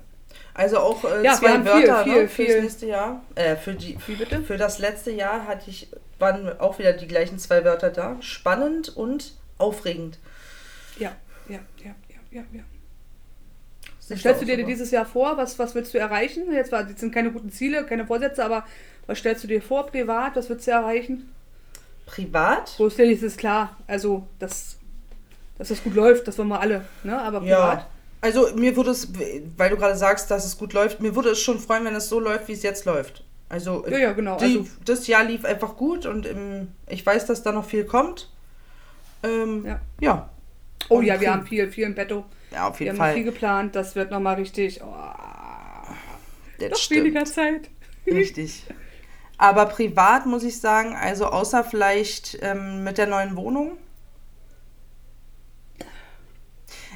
Also auch äh, Ja, wir zwei haben viel, Wörter viel, ne, fürs viel. nächste Jahr. Äh, für, die, Wie bitte? für das letzte Jahr hatte ich, waren auch wieder die gleichen zwei Wörter da. Spannend und aufregend. Ja, ja, ja, ja, ja, ja. Was stellst du dir dieses Jahr vor? Was, was willst du erreichen? Jetzt, war, jetzt sind keine guten Ziele, keine Vorsätze, aber was stellst du dir vor, privat? Was willst du erreichen? Privat? Berufstätig ist klar. Also, dass, dass das gut läuft, das wollen wir alle. Ne? Aber privat. Ja. Also mir würde es, weil du gerade sagst, dass es gut läuft, mir würde es schon freuen, wenn es so läuft, wie es jetzt läuft. Also, Ja, ja, genau. Die, Also, das Jahr lief einfach gut und im, ich weiß, dass da noch viel kommt. Ähm, Ja. ja. oh Und ja, wir haben viel, viel im Betto. Ja, auf Wir jeden haben Fall. viel geplant. Das wird nochmal richtig. Oh, Das noch stimmt. weniger Zeit. Richtig. Aber privat muss ich sagen, also außer vielleicht ähm, mit der neuen Wohnung.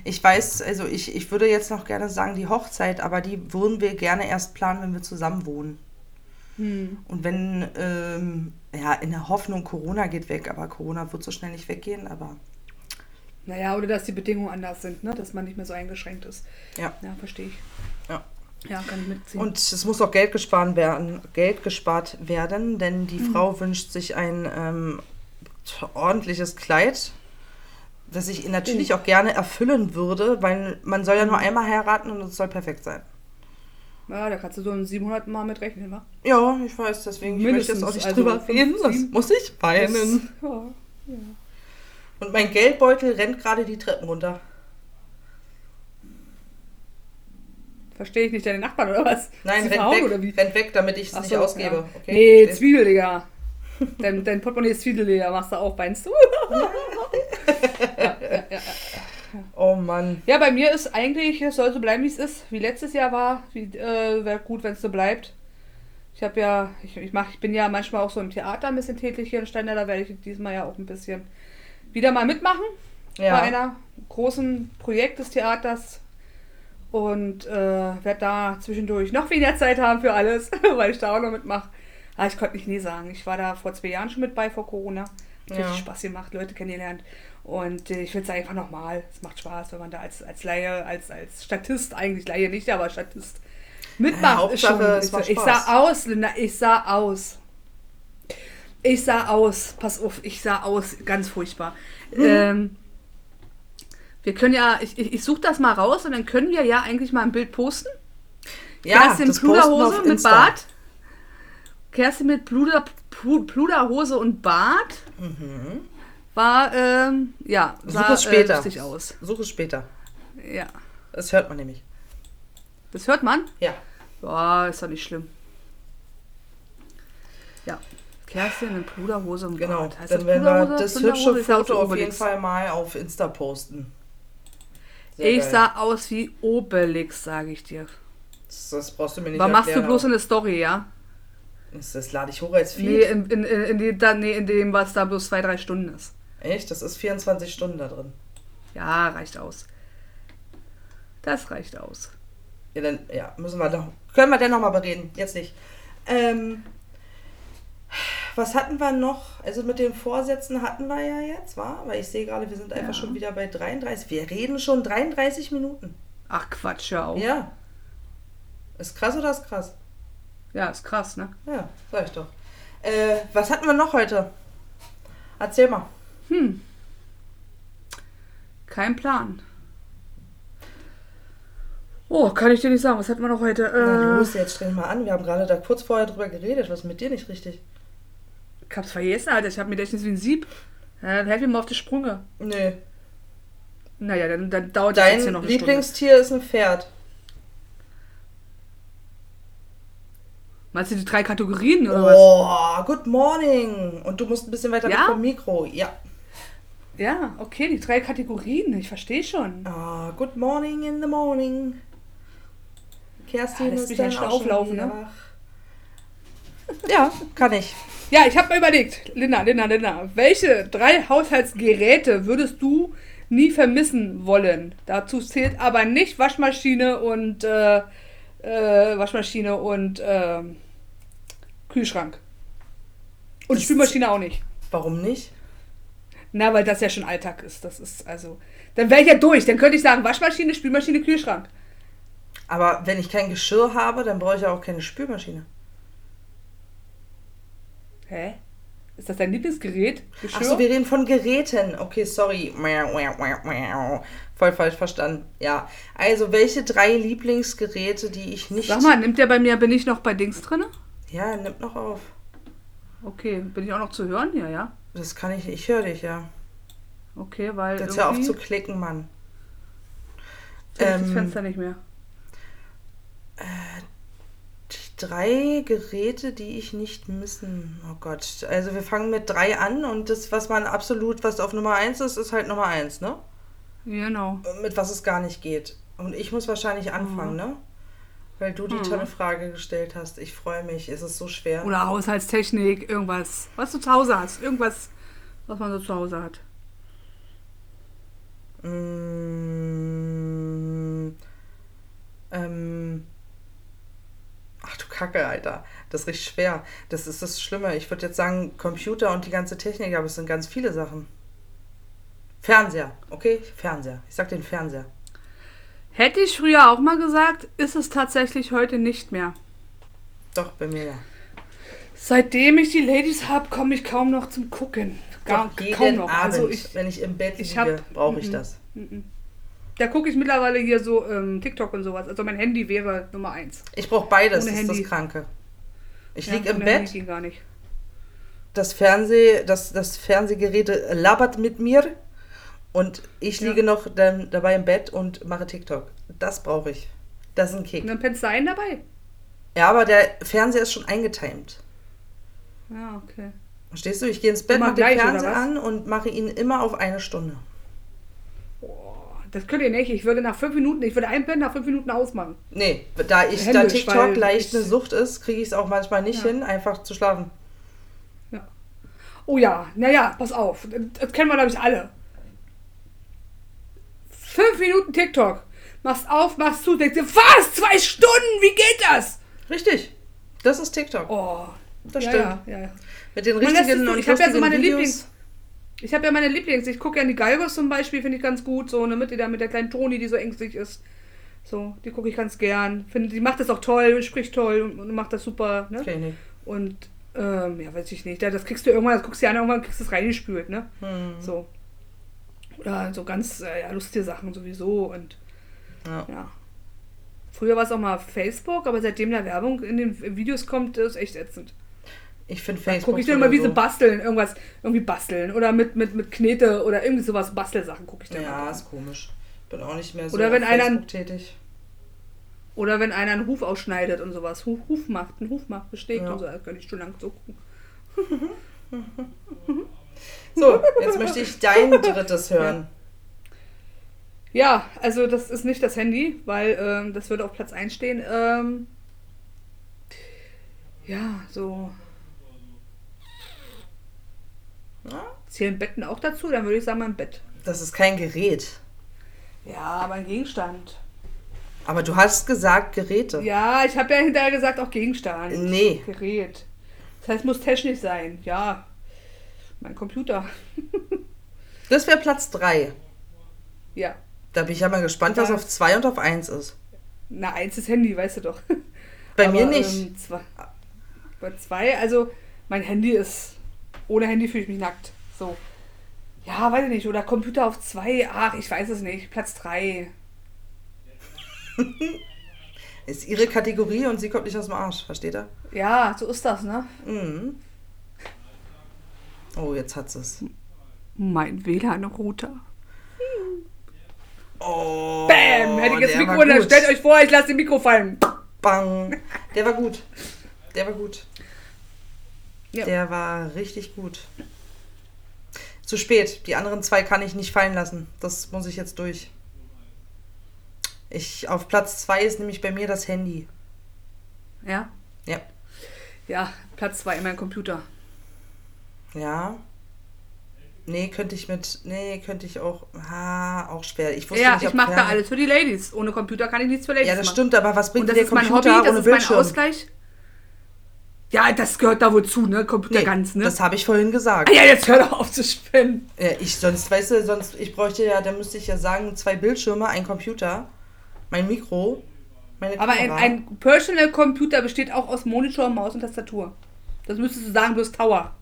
Ich weiß, also ich, ich würde jetzt noch gerne sagen, die Hochzeit, aber die würden wir gerne erst planen, wenn wir zusammen wohnen. Hm. Und wenn, ähm, ja, in der Hoffnung, Corona geht weg, aber Corona wird so schnell nicht weggehen, aber Naja, oder dass die Bedingungen anders sind, ne? dass man nicht mehr so eingeschränkt ist. ja. Ja, verstehe ich. Ja. Ja, kann ich mitziehen. Und es muss auch Geld gespart werden, Geld gespart werden, denn die Mhm. Frau wünscht sich ein ähm, ordentliches Kleid, das ich natürlich auch gerne erfüllen würde, weil man soll ja nur einmal heiraten und es soll perfekt sein. ja, da kannst du so ein 700 Mal mit rechnen, wa? Ja, ich weiß, deswegen ich möchte Mindestens, jetzt auch nicht also drüber reden, das muss ich weinen. Das, ja. Und mein Geldbeutel rennt gerade die Treppen runter. Verstehe ich nicht, deine Nachbarn oder was? Nein, rennt weg, oder wie? rennt weg, damit ich es nicht so, ausgebe. ja. Okay? Nee? Zwiebel, Digga. Dein, dein Portemonnaie ist Zwiebel, Digga. Machst du auch, meinst du? Oh Mann. Ja, bei mir ist eigentlich, es soll so bleiben, wie es ist. Wie letztes Jahr war. Äh, Wäre gut, wenn es so bleibt. Ich habe ja, ich, ich, mach, ich bin ja manchmal auch so im Theater ein bisschen tätig hier in Steiner. Da werde ich diesmal ja auch ein bisschen wieder mal mitmachen. Bei Ja. einer großen Projekt des Theaters. Und äh, werde da zwischendurch noch weniger Zeit haben für alles, weil ich da auch noch mitmache. Aber ich konnte nicht nie sagen. Ich war da vor zwei Jahren schon mit bei, vor Corona. Hat Ja. richtig Spaß gemacht, Leute kennengelernt. Und äh, ich will es einfach nochmal. Es macht Spaß, wenn man da als, als Laie, als, als Statist, eigentlich Laie nicht, aber Statist mitmacht. ist Hauptsache, schon, es ich, macht ich Spaß. sah aus, Linda, ich sah aus. Ich sah aus, pass auf, ich sah aus, ganz furchtbar. Mhm. Ähm, wir können ja, ich, ich, ich suche das mal raus und dann können wir ja eigentlich mal ein Bild posten. Kerstin das posten wir Pluderhose mit. Bart. Kerstin mit Pluder, Plu- Pluderhose und Bart. War, ähm, ja, sah es später. Äh, lustig aus. Suche es später. Ja. Das hört man nämlich. Das hört man? Ja. Boah, ist doch nicht schlimm. Ja. Kerstin in Pluderhose und Genau. Bart. Heißt Dann werden wir das Pluderhose hübsche Foto auf jeden. Fall mal auf Insta posten. Sehr Ich geil. sah aus wie Obelix, sage ich dir. Das, das brauchst du mir nicht Aber machst du bloß eine Story, ja? Das, das lade ich hoch als Feed. Nee, in, in, in, in, da, nee, in dem, was da bloß zwei, drei Stunden ist. Echt? Das ist 24 Stunden da drin. Ja, reicht aus. Das reicht aus. Ja, dann, ja, müssen wir noch. Können wir denn nochmal bereden? Jetzt nicht. Ähm, was hatten wir noch? Also mit den Vorsätzen hatten wir ja jetzt, war? Weil ich sehe gerade, wir sind einfach Ja. schon wieder bei 33. Wir reden schon 33 Minuten. Ach Quatsch, hör auf. Ja. Ist krass oder ist krass? Ja, ist krass, ne? Ja, sag ich doch. Äh, was hatten wir noch heute? Erzähl mal. Kein Plan. Oh, kann ich dir nicht sagen. Was hatten wir noch heute? Na, Äh, los, jetzt streng mal an. Wir haben gerade da kurz vorher drüber geredet. Was ist mit dir nicht richtig? ich hab's vergessen, Alter. Ich hab mir Gedächtnis wie ein Sieb. Ja, dann helf mir mal auf die Sprünge. Nee. Naja, dann, dann dauert das jetzt hier noch eine Lieblingstier ist ein Pferd. Meinst du die drei Kategorien oder was? Oh, good morning. Und du musst ein bisschen weiter Ja? weg vom Mikro. Ja. Ja, okay, die drei Kategorien. Ich verstehe schon. Ah, good morning in the morning. Kerstin Ja, lässt ist mich dann ja schon auflaufen, ne? Ja, kann ich. Ja, ich habe mir überlegt, Linda, Linda, Linda, welche drei Haushaltsgeräte würdest du nie vermissen wollen? Dazu zählt aber nicht Waschmaschine und äh, äh, Waschmaschine und ähm, Kühlschrank. Und Das- Spülmaschine auch nicht. Warum nicht? Na, weil das ja schon Alltag ist. Das ist also. Dann wäre ich ja durch. Dann könnte ich sagen Waschmaschine, Spülmaschine, Kühlschrank. Aber wenn ich kein Geschirr habe, dann brauche ich ja auch keine Spülmaschine. Hä? Ist das dein Lieblingsgerät? Geschirr? Achso, wir reden von Geräten. Okay, sorry. Voll falsch verstanden. Ja. Also, welche drei Lieblingsgeräte, die ich nicht. Sag mal, nimmt der bei mir, bin ich noch bei Dings drin? Ja, nimmt noch auf. Okay, bin ich auch noch zu hören? Ja, ja. Das kann ich, ich höre dich, ja. Okay, weil. Jetzt hör auf zu klicken, Mann. ich das ähm, Fenster nicht mehr. Drei Geräte, die ich nicht missen. Oh Gott. Also wir fangen mit drei an und das, was man absolut, was auf Nummer eins ist, ist halt Nummer eins, ne? Genau. Mit was es gar nicht geht. Und ich muss wahrscheinlich anfangen, Mhm. ne? Weil du die tolle Frage gestellt hast. Ich freue mich. Es ist so schwer. Oder Haushaltstechnik, irgendwas. Was du zu Hause hast. Irgendwas, was man so zu Hause hat. Mm, ähm. Ach du Kacke, Alter. Das richtig schwer. Das ist das Schlimme. Ich würde jetzt sagen Computer und die ganze Technik, aber es sind ganz viele Sachen. Fernseher, okay? Fernseher. Ich sag den Fernseher. Hätte ich früher auch mal gesagt, ist es tatsächlich heute nicht mehr. Doch, bei mir ja. Seitdem ich die Ladies habe, komme ich kaum noch zum Gucken. Gar, Doch, jeden kaum noch. Abend, Also ich, wenn ich im Bett liege, brauche ich Mhm. das. da gucke ich mittlerweile hier so ähm, TikTok und sowas. Also mein Handy wäre Nummer eins. Ich brauche beides, Ohne das ist Handy. das Kranke. Ich Ja, liege im Bett, Handy gar nicht. das Fernseh, das, das Fernsehgerät labert mit mir und ich Ja. liege noch dann dabei im Bett und mache TikTok. Das brauche ich. Das ist ein Kick. Und dann pennst du einen dabei. Ja, aber der Fernseher ist schon eingetimed. Ja, okay. Verstehst du? Ich gehe ins Bett, mache den Fernseher an und mache ihn immer auf eine Stunde. Das könnt ihr nicht. Ich würde nach fünf Minuten, ich würde einpennen, nach fünf Minuten ausmachen. Nee, da ich da TikTok leicht ich- eine Sucht ist, kriege ich es auch manchmal nicht Ja. hin, einfach zu schlafen. Ja. Oh ja, naja, pass auf. Das kennen wir, glaube ich, alle. Fünf Minuten TikTok. Machst auf, machst zu, denkst dir, was? Zwei Stunden? Wie geht das? Richtig. Das ist TikTok. Oh, das ja, stimmt. Ja, ja. Mit den richtigen es- und ich habe ja so meine Videos. Lieblings. Ich habe ja meine Lieblings. Ich gucke ja die Galgos zum Beispiel, finde ich ganz gut. So eine Mitte da mit der kleinen Toni, die so ängstlich ist. So, die gucke ich ganz gern. Finde, die macht das auch toll, spricht toll und, und macht das super. Ne? Ich nicht. Und ähm, ja, weiß ich nicht. Das kriegst du irgendwann, das guckst du ja an, irgendwann kriegst du es reingespült, ne? Hm. So. Oder so ganz äh, ja, lustige Sachen sowieso. Und Ja. ja. Früher war es auch mal Facebook, aber seitdem da Werbung in den Videos kommt, ist echt ätzend. Ich finde Facebook. gucke ich dann immer, wie sie sowieso- basteln, irgendwas, irgendwie basteln. Oder mit, mit, mit Knete oder irgendwie sowas, Bastelsachen gucke ich dann Ja, ist komisch. Bin auch nicht mehr so Oder wenn auf einer- tätig. Oder wenn einer einen Huf ausschneidet und sowas. Huf, Huf macht, einen Huf macht, besteckt Ja. und so. Da kann ich schon lang so gucken. So, jetzt möchte ich dein drittes hören. Ja, also das ist nicht das Handy, weil ähm, das würde auf Platz 1 stehen. Ähm, ja, so. Ja. Zählen Betten auch dazu? Dann würde ich sagen, mein Bett. Das ist kein Gerät. Ja, aber ein Gegenstand. Aber du hast gesagt Geräte. Ja, ich habe ja hinterher gesagt, auch Gegenstand. Nee. Gerät. Das heißt, muss technisch sein. Ja. Mein Computer. Das wäre Platz 3. Ja. Da bin ich ja mal gespannt, was auf 2 und auf 1 ist. Na, eins ist Handy, weißt du doch. Bei Aber, mir nicht. Ähm, zwei, bei zwei, also mein Handy ist. Ohne Handy fühle ich mich nackt. So. Ja, weiß ich nicht. Oder Computer auf zwei. Ach, ich weiß es nicht. Platz drei. Ist ihre Kategorie und sie kommt nicht aus dem Arsch. Versteht er? Ja, so ist das, ne? Mhm. Oh, jetzt hat es. Mein WLAN-Router. Oh, Bäm! Hätte ich jetzt Mikro dann gut. stellt euch vor, ich lasse den Mikro fallen. Bang. Der war gut. Der war gut. Ja. Der war richtig gut. Zu spät. Die anderen zwei kann ich nicht fallen lassen. Das muss ich jetzt durch. Ich, auf Platz zwei ist nämlich bei mir das Handy. Ja? Ja. Ja, Platz zwei in meinem Computer. Ja. Nee, könnte ich mit. Nee, könnte ich auch. Ha, auch schwer. Ich wusste Ja, nicht, ich mache da alles für die Ladies. Ohne Computer kann ich nichts für Ladies Ja, das machen. stimmt, aber was bringt das dir der Computer Hobby, das ohne ist mein Bildschirm? Ausgleich. Ja, das gehört da wohl zu, ne? Computer Nee, ganz, ne? Das habe ich vorhin gesagt. Ah, ja, jetzt hör doch auf zu spinnen. Ja, ich sonst, weißt du, sonst, ich bräuchte ja, dann müsste ich ja sagen, zwei Bildschirme, ein Computer, mein Mikro, meine Aber ein, Kamera. ein Personal Computer besteht auch aus Monitor, Maus und Tastatur. Das müsstest du sagen, bloß Tower.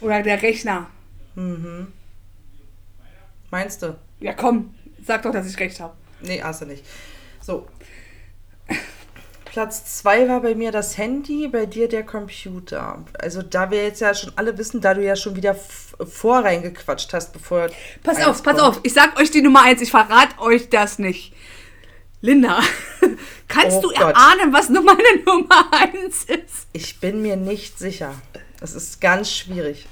Oder der Rechner. Meinst du? Ja, komm, sag doch, dass ich recht habe. Nee, hast du nicht. So. Platz zwei war bei mir das Handy, bei dir der Computer. Also da wir jetzt ja schon alle wissen, da du ja schon wieder f- vor reingequatscht hast, bevor. Pass auf, pass kommt. auf. Ich sag euch die Nummer eins. Ich verrate euch das nicht. Linda, kannst Oh du Gott. erahnen, was nur meine Nummer eins ist? Ich bin mir nicht sicher. Es ist ganz schwierig.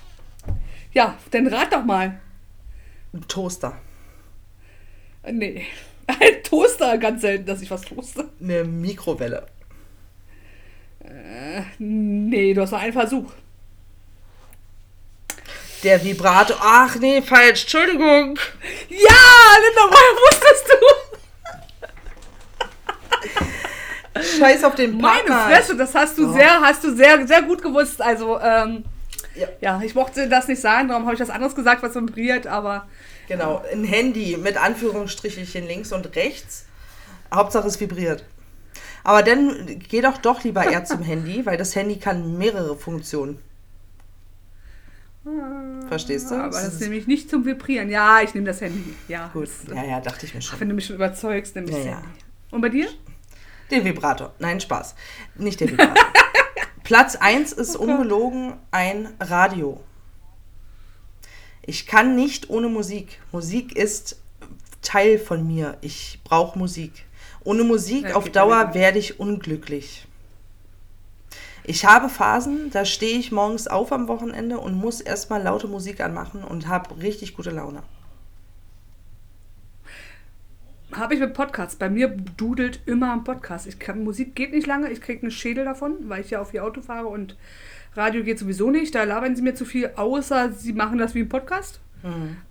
Ja, dann rat doch mal. Ein Toaster. Nee. Ein Toaster, ganz selten, dass ich was toaste. Eine Mikrowelle. Nee, du hast nur einen Versuch. Der Vibrator. Ach nee, falsch. Entschuldigung. Ja, Linda, woher wusstest du? Scheiß auf den Meine Partner. Fresse, das hast du sehr, hast du sehr, sehr gut gewusst. Also, ähm, Ja. ja, ich mochte das nicht sagen, darum habe ich was anderes gesagt, was vibriert, aber Genau, ein Handy mit Anführungsstrichelchen links und rechts. Hauptsache es vibriert. Aber dann geh doch doch lieber eher zum Handy, weil das Handy kann mehrere Funktionen. Verstehst du? aber das Das ist nämlich nicht zum Vibrieren. Ja, ich nehme das Handy. Ja, gut. das- Ja, ja, dachte ich mir schon. Wenn du mich schon überzeugst, nehme ich Ja, das ja. Handy. Und bei dir? Den Vibrator. Nein, Spaß. Nicht der Vibrator. Platz 1 ist ungelogen ein Radio. Ich kann nicht ohne Musik. Musik ist Teil von mir. Ich brauche Musik. Ohne Musik Ja, auf Dauer werde ich unglücklich. Ich habe Phasen, da stehe ich morgens auf am Wochenende und muss erstmal laute Musik anmachen und habe richtig gute Laune. Habe ich mit Podcasts. Bei mir dudelt immer ein Podcast. Ich kann, Musik geht nicht lange, ich kriege einen Schädel davon, weil ich ja auf ihr Auto fahre und Radio geht sowieso nicht. Da labern sie mir zu viel, außer sie machen das wie ein Podcast.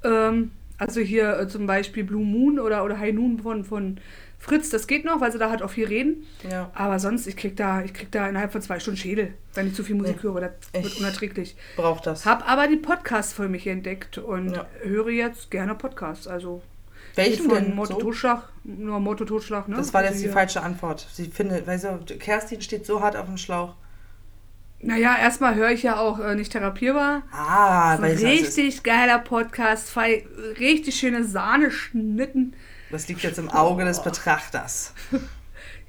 Ähm, also hier äh, zum Beispiel Blue Moon oder, oder High Noon von, von Fritz, das geht noch, weil sie da halt auch viel reden. Ja. Aber sonst, ich krieg da, ich krieg da innerhalb von zwei Stunden Schädel, wenn ich zu viel Musik Nee, höre. Das wird ich- unerträglich. Braucht das. Hab aber die Podcasts für mich entdeckt und Ja. höre jetzt gerne Podcasts. Also Welchen denn? Motto So? Totschlag, nur Motto Totschlag, ne? Das war Also jetzt die hier- falsche Antwort. Sie findet, weißt du, Kerstin steht so hart auf dem Schlauch. Naja, erstmal höre ich ja auch äh, nicht therapierbar. Ah, weil richtig geiler Podcast, fei- richtig schöne Sahneschnitten. das liegt jetzt im Auge des Betrachters.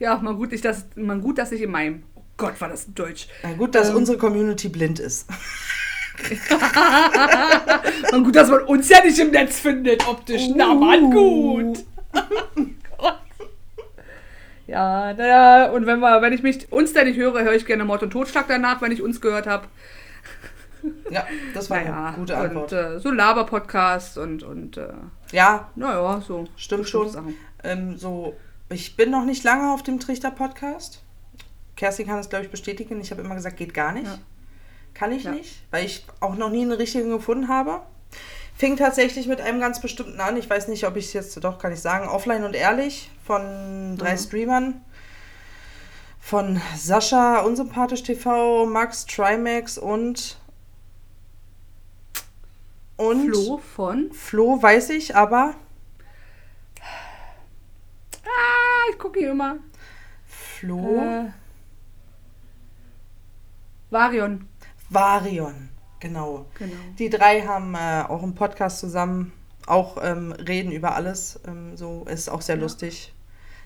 Ja, mal gut, ich das, mal gut, dass ich in meinem. Oh Gott, war das Deutsch. Na gut, dass Ähm. unsere Community blind ist. Mal gut, dass man uns ja nicht im Netz findet, optisch. Na, man gut. Ja, naja, und wenn, wir, wenn ich mich uns da nicht höre, höre ich gerne Mord und Totschlag danach, wenn ich uns gehört habe. Ja, das war Naja, eine gute Antwort. und äh, so Laber-Podcasts und, und äh, ja, naja, so. stimmt schon. Ähm, so, ich bin noch nicht lange auf dem Trichter-Podcast. Kerstin kann es, glaube ich, bestätigen. Ich habe immer gesagt, geht gar nicht. Ja. Kann ich Ja. nicht, weil ich auch noch nie einen richtigen gefunden habe. Fing tatsächlich mit einem ganz bestimmten an. Ich weiß nicht, ob ich es jetzt doch kann ich sagen. Offline und ehrlich von drei Mhm. Streamern. Von Sascha, Unsympathisch TV, Max, Trimax und. Und Flo von. Flo weiß ich, aber Ah, ich gucke hier immer. Flo Äh, Varion. Varion. Genau. Genau. Die drei haben äh, auch einen Podcast zusammen, auch ähm, reden über alles. Ähm, so ist auch sehr Ja. lustig.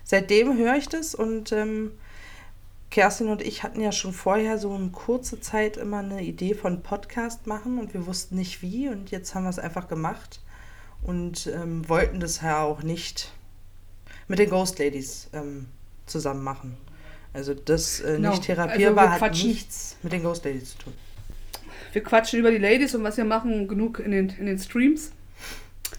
Seitdem höre ich das und ähm, Kerstin und ich hatten ja schon vorher so eine kurze Zeit immer eine Idee von Podcast machen und wir wussten nicht wie und jetzt haben wir es einfach gemacht und ähm, wollten das ja auch nicht mit den Ghost Ladies ähm, zusammen machen. Also das äh, Genau. nicht therapierbar Also hat nichts mit den Ghost Ladies zu tun. Wir quatschen über die Ladies und was wir machen, genug in den, in den Streams.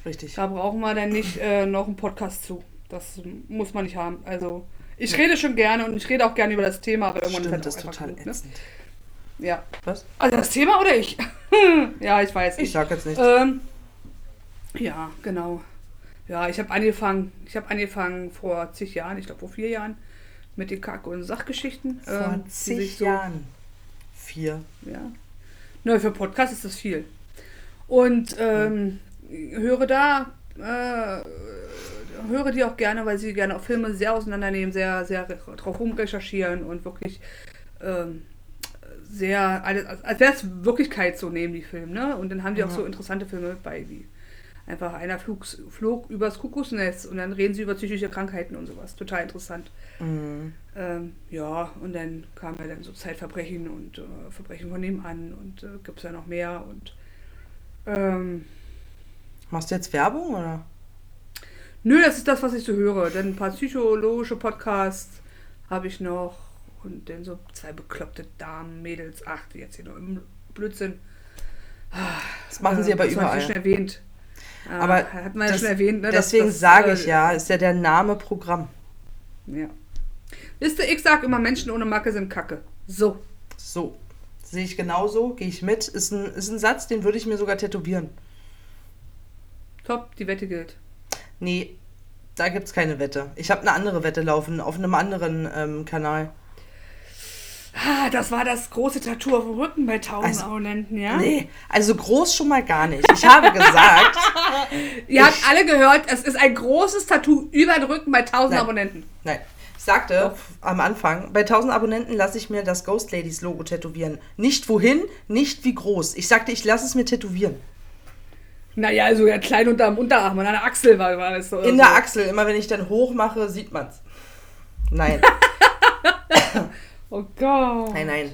Richtig. Da brauchen wir dann nicht äh, noch einen Podcast zu. Das muss man nicht haben. Also, ich rede schon gerne und ich rede auch gerne über das Thema, aber irgendwann Stimmt, das ist einfach total genug, ne? ätzend. Ja. Was? Also das Thema oder ich? ja, ich weiß Ich nicht. sag jetzt nichts. Ähm, ja, genau. Ja, ich habe angefangen, ich habe angefangen vor zig Jahren, ich glaube vor vier Jahren, mit den Kack- und Sachgeschichten. Vor ähm, zig so- Jahren. Vier. Ja. Na, für Podcast ist das viel. Und ähm, höre da, äh, höre die auch gerne, weil sie gerne auch Filme sehr auseinandernehmen, sehr, sehr drauf rumrecherchieren und wirklich ähm, sehr, als, als wäre es Wirklichkeit so nehmen, die Filme, ne? Und dann haben die auch Ja. so interessante Filme bei, wie einfach einer flog, flog übers Kuckucksnest und dann reden sie über psychische Krankheiten und sowas. Total interessant. Mhm. Ähm, ja, und dann kam ja dann so Zeitverbrechen und äh, Verbrechen von nebenan und äh, gibt es ja noch mehr und ähm, Machst du jetzt Werbung oder? Nö, das ist das, was ich so höre. Dann ein paar psychologische Podcasts habe ich noch. Und dann so zwei bekloppte Damen, Mädels. Ach, die jetzt hier nur im Blödsinn. Das machen sie Äh, aber das schon überall. erwähnt. Äh, Aber hat man ja das- schon erwähnt, ne? Deswegen dass, sage äh, ich ja, ist ja der Name Programm. Ja. Wisst ihr, ich sag immer, Menschen ohne Macke sind Kacke. So. So. Sehe ich genauso, gehe ich mit. Ist ein, ist ein Satz, den würde ich mir sogar tätowieren. Top, die Wette gilt. Nee, da gibt es keine Wette. Ich habe eine andere Wette laufen auf einem anderen ähm, Kanal. Ah, das war das große Tattoo auf dem Rücken bei 1000 Also, Abonnenten, ja? Nee, also groß schon mal gar nicht. Ich habe gesagt, Ihr habt alle gehört, es ist ein großes Tattoo über den Rücken bei 1000 Nein. Abonnenten. nein, ich sagte am Anfang, bei 1000 Abonnenten lasse ich mir das Ghost Ladies Logo tätowieren. Nicht wohin, nicht wie groß. Ich sagte, ich lasse es mir tätowieren. Naja, also ja, klein unterm Unterarm, an der Achsel war, war das so. In der Achsel, immer wenn ich dann hoch mache, sieht man's. Nein, Oh Gott. nein, nein.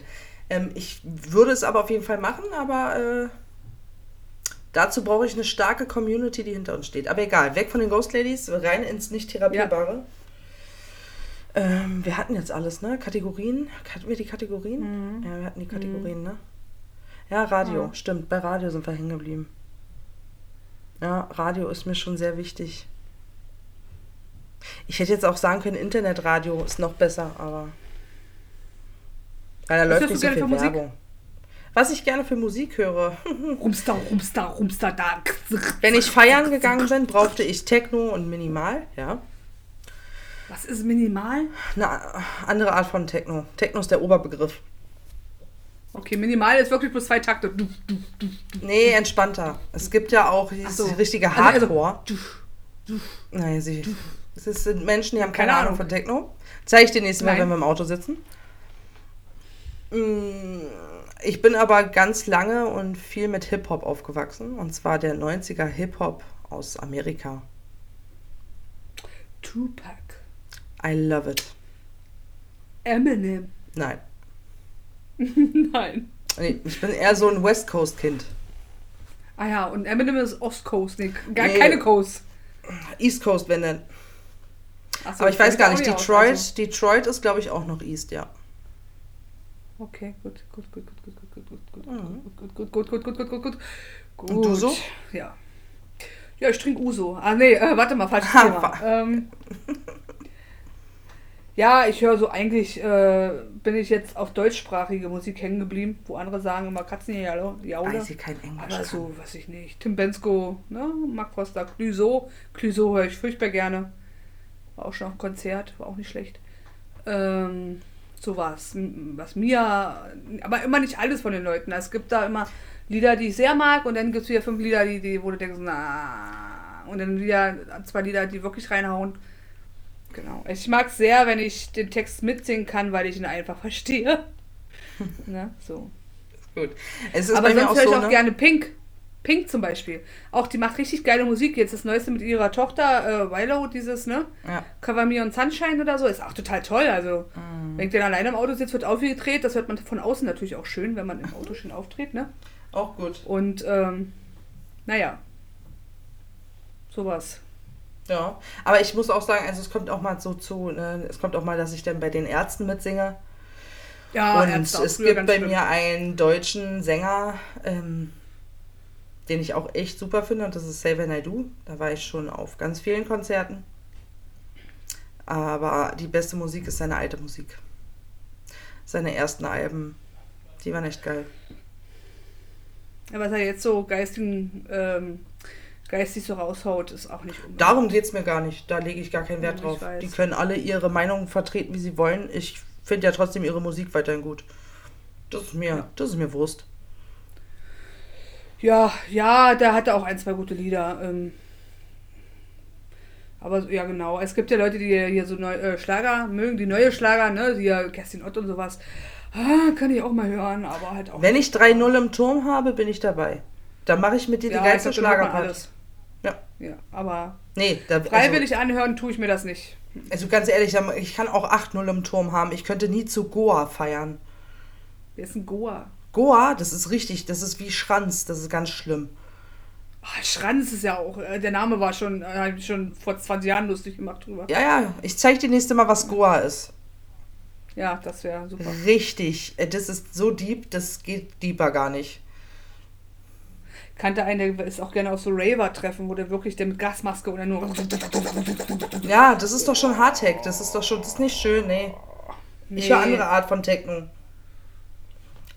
Ähm, ich würde es aber auf jeden Fall machen, aber äh, dazu brauche ich eine starke Community, die hinter uns steht. Aber egal, weg von den Ghost Ladies, rein ins nicht therapierbare. Ähm, wir hatten jetzt alles, ne? Kategorien. Hatten wir die Kategorien? Ja, wir hatten die Kategorien, ne? Ja, Radio, Ja. stimmt. Bei Radio sind wir hängen geblieben. Ja, Radio ist mir schon sehr wichtig. Ich hätte jetzt auch sagen können, Internetradio ist noch besser, aber. Weil da Was läuft nicht so viel für Musik? Werbung. Was ich gerne für Musik höre. Rumster, rumster, rumster, da. Wenn ich feiern gegangen bin, brauchte ich Techno und Minimal, ja. Was ist minimal? Eine andere Art von Techno. Techno ist der Oberbegriff. Okay, minimal ist wirklich bloß zwei Takte. Du, du, du. Nee, entspannter. Es gibt ja auch dieses so. richtige Also- also- Hardcore. du. Nein, sie. Es sind Menschen, die haben keine, Keine Ahnung Ahnung. von Techno. Zeige ich dir nächstes Mal, Nein. wenn wir im Auto sitzen. Mm, Ich bin aber ganz lange und viel mit Hip-Hop aufgewachsen. Und zwar der 90er Hip-Hop aus Amerika. Tupac. I love it. Eminem. Nein. Nein. Nee, Ich bin eher so ein West Coast-Kind. Ah ja, und Eminem ist Ostcoast, nee, gar Nee. keine Coast. East Coast, wenn denn. So, Aber ich weiß gar nicht. Detroit, also. Detroit ist, glaube ich, auch noch East, ja. Okay, gut, gut, gut, gut, gut, gut, gut, gut, Mhm. gut, gut, gut, gut, gut, gut, gut, gut, gut. Und du so? Ja. Ja, ich trinke Uso. Ah, nee, äh, warte mal, falsches Thema. Ähm, ja, ich höre so eigentlich, äh, bin ich jetzt auf deutschsprachige Musik hängen geblieben, wo andere sagen immer Katzen ja, die Aule. Weil sie kein Englisch Aber so, weiß ich nicht. Tim Bensko, ne? Mark Foster, Clüso. Clüso höre ich furchtbar gerne. War auch schon auf dem Konzert, war auch nicht schlecht. Ähm, sowas. Was mir, aber immer nicht alles von den Leuten. Es gibt da immer Lieder, die ich sehr mag und dann gibt es wieder fünf Lieder, die, die, wo du denkst, na. Und dann wieder zwei Lieder, die wirklich reinhauen. Genau. Ich mag es sehr, wenn ich den Text mitsingen kann, weil ich ihn einfach verstehe. ne? So. Gut. Es ist Aber bei mir sonst auch höre ich so, auch ne? gerne Pink. Pink zum Beispiel. Auch die macht richtig geile Musik. Jetzt das Neueste mit ihrer Tochter, äh, Willow, dieses, ne? Ja. Cover Me on Sunshine oder so. Ist auch total toll. Also, Mhm. wenn ich dann alleine im Auto sitzt, wird aufgedreht. Das hört man von außen natürlich auch schön, wenn man im Auto schön auftritt, ne? Auch gut. Und, ähm, naja. Sowas. Ja. Aber ich muss auch sagen, also es kommt auch mal so zu, ne? es kommt auch mal, dass ich dann bei den Ärzten mitsinge. Ja, und Ärzte auch es gibt bei schlimm. mir einen deutschen Sänger, ähm, den ich auch echt super finde, und das ist Save and I Do. Da war ich schon auf ganz vielen Konzerten. Aber die beste Musik ist seine alte Musik. Seine ersten Alben, die waren echt geil. Ja, was er jetzt so geistig, ähm, geistig so raushaut, ist auch nicht unbedingt. Darum geht es mir gar nicht. Da lege ich gar keinen Wert Ja, drauf. Die können alle ihre Meinung vertreten, wie sie wollen. Ich finde ja trotzdem ihre Musik weiterhin gut. Das ist mir, Ja. das ist mir Wurst. Ja, ja, der hatte auch ein, zwei gute Lieder. Ähm, aber ja, genau. Es gibt ja Leute, die hier so neu, äh, Schlager mögen, die neue Schlager, ne? Die ja Kerstin Ott und sowas. Ah, kann ich auch mal hören, aber halt auch. Wenn ich 3-0 im Turm habe, bin ich dabei. Dann mache ich mit dir die das hört man Schlagerparty. alles. Ja. Ja, aber Nee, da, also, freiwillig anhören tue ich mir das nicht. also ganz ehrlich, ich kann auch 8-0 im Turm haben. Ich könnte nie zu Goa feiern. Wer ist ein Goa? Goa, das ist richtig, das ist wie Schranz, das ist ganz schlimm. Ah, Schranz ist ja auch, äh, der Name war schon, äh, schon vor 20 Jahren lustig gemacht drüber. Ja, ja, ich zeig dir nächste Mal, was Goa ist. Ja, das wäre super. Richtig, äh, das ist so deep, das geht deeper gar nicht. Kannte einen, der ist auch gerne auf so Raver-Treffen, wo der wirklich der mit Gasmaske oder nur. Ja, das ist doch schon Hardtech, das ist doch schon, das ist nicht schön, nee. Ich höre andere Art von Techno.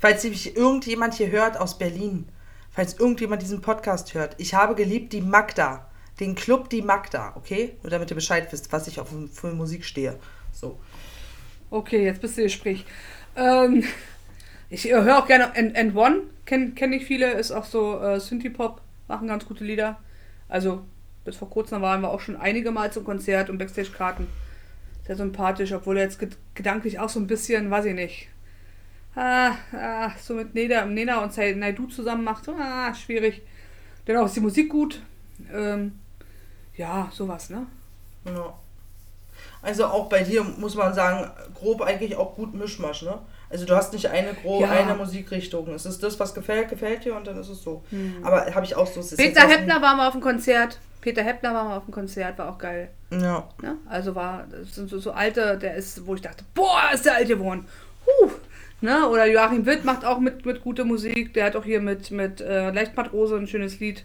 Falls sich irgendjemand hier hört aus Berlin, falls irgendjemand diesen Podcast hört, ich habe geliebt die Magda, den Club die Magda, okay? Nur damit ihr Bescheid wisst, was ich auf für Musik stehe. So. Okay, jetzt bist du Gespräch. Ähm, ich äh, höre auch gerne And, And One, kenne kenn ich viele, ist auch so äh, Synthie-Pop, machen ganz gute Lieder. Also, bis vor kurzem waren wir auch schon einige Mal zum Konzert und Backstage-Karten. Sehr sympathisch, obwohl er jetzt ged gedanklich auch so ein bisschen, weiß ich nicht, ah, ah, so mit Neda, Nena und Naidu zusammen macht. Ah, schwierig. Dennoch ist die Musik gut. Ähm, ja, sowas, ne? Ja. Also auch bei dir muss man sagen, grob eigentlich auch gut Mischmasch, ne? Also du hast nicht eine grob Ja. eine Musikrichtung. Es ist das, was gefällt, gefällt dir und dann ist es so. Aber habe ich auch so. Peter auch- Heppner war mal auf dem Konzert. Peter Heppner war mal auf dem Konzert, war auch geil. Ja. Ne? Also war, das sind so, so alte, der ist, wo ich dachte, boah, ist der alt geworden. Huh. Ne? Oder Joachim Witt macht auch mit, mit gute Musik. Der hat auch hier mit, mit äh, Leichtmatrose ein schönes Lied.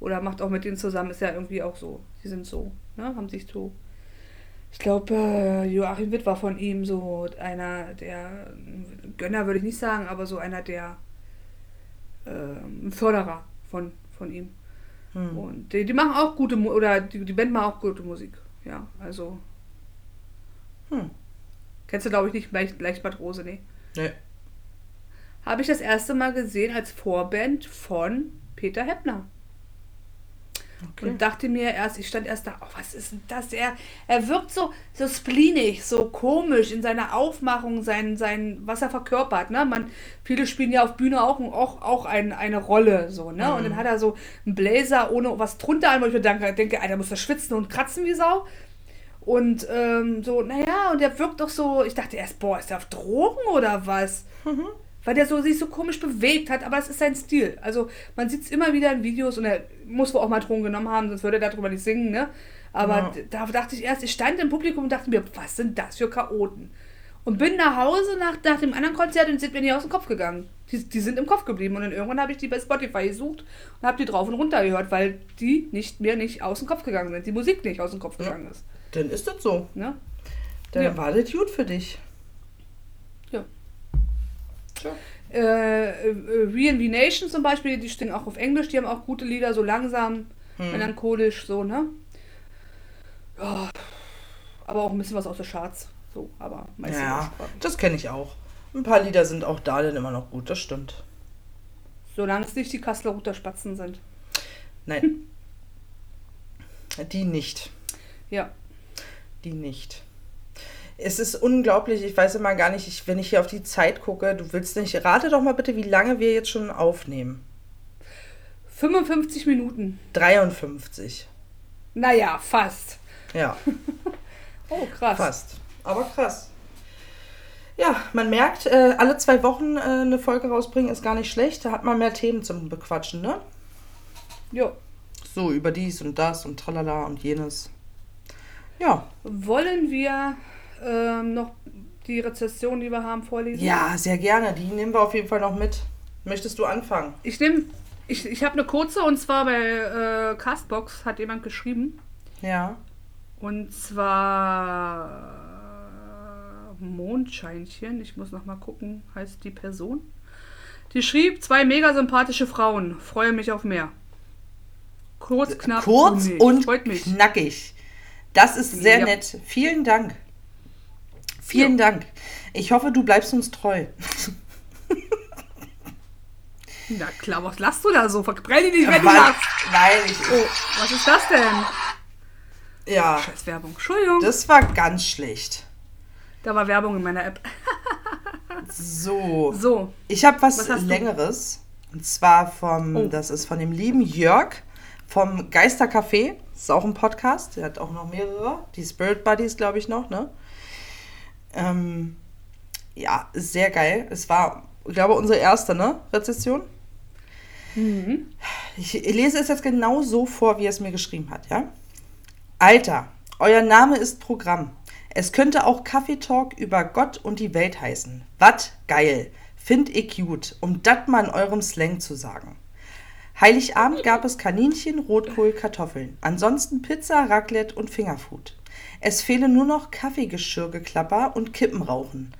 Oder macht auch mit denen zusammen, ist ja irgendwie auch so. Die sind so, ne? haben sich so. Ich glaube, äh, Joachim Witt war von ihm so einer der, Gönner würde ich nicht sagen, aber so einer der ähm, Förderer von, von ihm. Hm. Und die, die machen auch gute Mu oder die, die Band macht auch gute Musik. Ja, also. Hm. Kennst du, glaube ich, nicht Leicht, Leichtmatrose, nee. Nee. Habe ich das erste Mal gesehen als Vorband von Peter Heppner. Okay. Und dachte mir erst, ich stand erst da, oh, was ist denn das? Er, er wirkt so, so spleenig, so komisch in seiner Aufmachung, sein, sein, was er verkörpert. Ne? Man, viele spielen ja auf Bühne auch, auch, auch ein, eine Rolle. So, ne? Und dann hat er so einen Blazer ohne was drunter an, wo ich mir denke, denke Alter, muss er schwitzen und kratzen wie Sau. Und ähm, so, naja, und der wirkt doch so, ich dachte erst, boah, ist der auf Drogen oder was? Weil der so, sich so komisch bewegt hat, aber es ist sein Stil. Also man sieht es immer wieder in Videos und er muss wohl auch mal Drogen genommen haben, sonst würde er darüber nicht singen, ne? Aber Ja. da dachte ich erst, ich stand im Publikum und dachte mir, was sind das für Chaoten? Und bin nach Hause nach, nach dem anderen Konzert und sind mir nicht aus dem Kopf gegangen. Die, die sind im Kopf geblieben und dann irgendwann habe ich die bei Spotify gesucht und habe die drauf und runter gehört, weil die nicht mir nicht aus dem Kopf gegangen sind, die Musik nicht aus dem Kopf gegangen ist. Dann ist das so. Ne? Dann Ja. war das gut für dich. Ja. Tja. Äh, äh, V&V Nation zum Beispiel, die stehen auch auf Englisch, die haben auch gute Lieder, so langsam, Hm. melancholisch, so, ne? Ja, aber auch ein bisschen was aus der Charts, so, aber meistens Ja, das kenne ich auch. Ein paar Lieder sind auch da dann immer noch gut, das stimmt. Solange es nicht die Kasseler Ruter Spatzen sind. Nein. Die nicht. Ja. Die nicht. Es ist unglaublich, ich weiß immer gar nicht, ich, wenn ich hier auf die Zeit gucke, du willst nicht, rate doch mal bitte, wie lange wir jetzt schon aufnehmen. 55 Minuten. 53. Naja, fast. Ja, Oh, krass. fast. Aber krass. Ja, man merkt, äh, alle zwei Wochen äh, eine Folge rausbringen ist gar nicht schlecht. Da hat man mehr Themen zum Bequatschen, ne? Jo. So, über dies und das und tralala und jenes. Ja. Wollen wir ähm, noch die Rezession, die wir haben, vorlesen? Ja, sehr gerne. Die nehmen wir auf jeden Fall noch mit. Möchtest du anfangen? Ich nehme, ich, ich habe eine kurze und zwar bei äh, Castbox hat jemand geschrieben. Ja. Und zwar Mondscheinchen, ich muss noch mal gucken, heißt die Person. Die schrieb, zwei mega sympathische Frauen, freue mich auf mehr. Kurz, knapp, Kurz und mich. knackig. Das ist sehr Ja. nett. Vielen Dank. Vielen Dank. Ich hoffe, du bleibst uns treu. Na klar, was lachst du da so? Verprell dich nicht, wenn du Was? lachst. Nein, ich, Oh, was ist das denn? ja, Scheiß Werbung. Entschuldigung. das war ganz schlecht. da war Werbung in meiner App. So. So. Ich habe was, Was hast du? Längeres. Und zwar vom, Oh. das ist von dem lieben Jörg vom Geistercafé. Das ist auch ein Podcast. Der hat auch noch mehrere. Die Spirit Buddies, glaube ich, noch, ne? Ähm, ja, sehr geil. Es war, ich glaube, unsere erste, ne? Rezession. Mhm. Ich lese es jetzt genau so vor, wie er es mir geschrieben hat, ja? Alter, euer Name ist Programm. Es könnte auch Kaffeetalk über Gott und die Welt heißen. Wat geil. Find ich gut, um dat mal in eurem Slang zu sagen. Heiligabend gab es Kaninchen, Rotkohl, Kartoffeln. Ansonsten Pizza, Raclette und Fingerfood. Es fehle nur noch Kaffeegeschirrgeklapper und Kippenrauchen.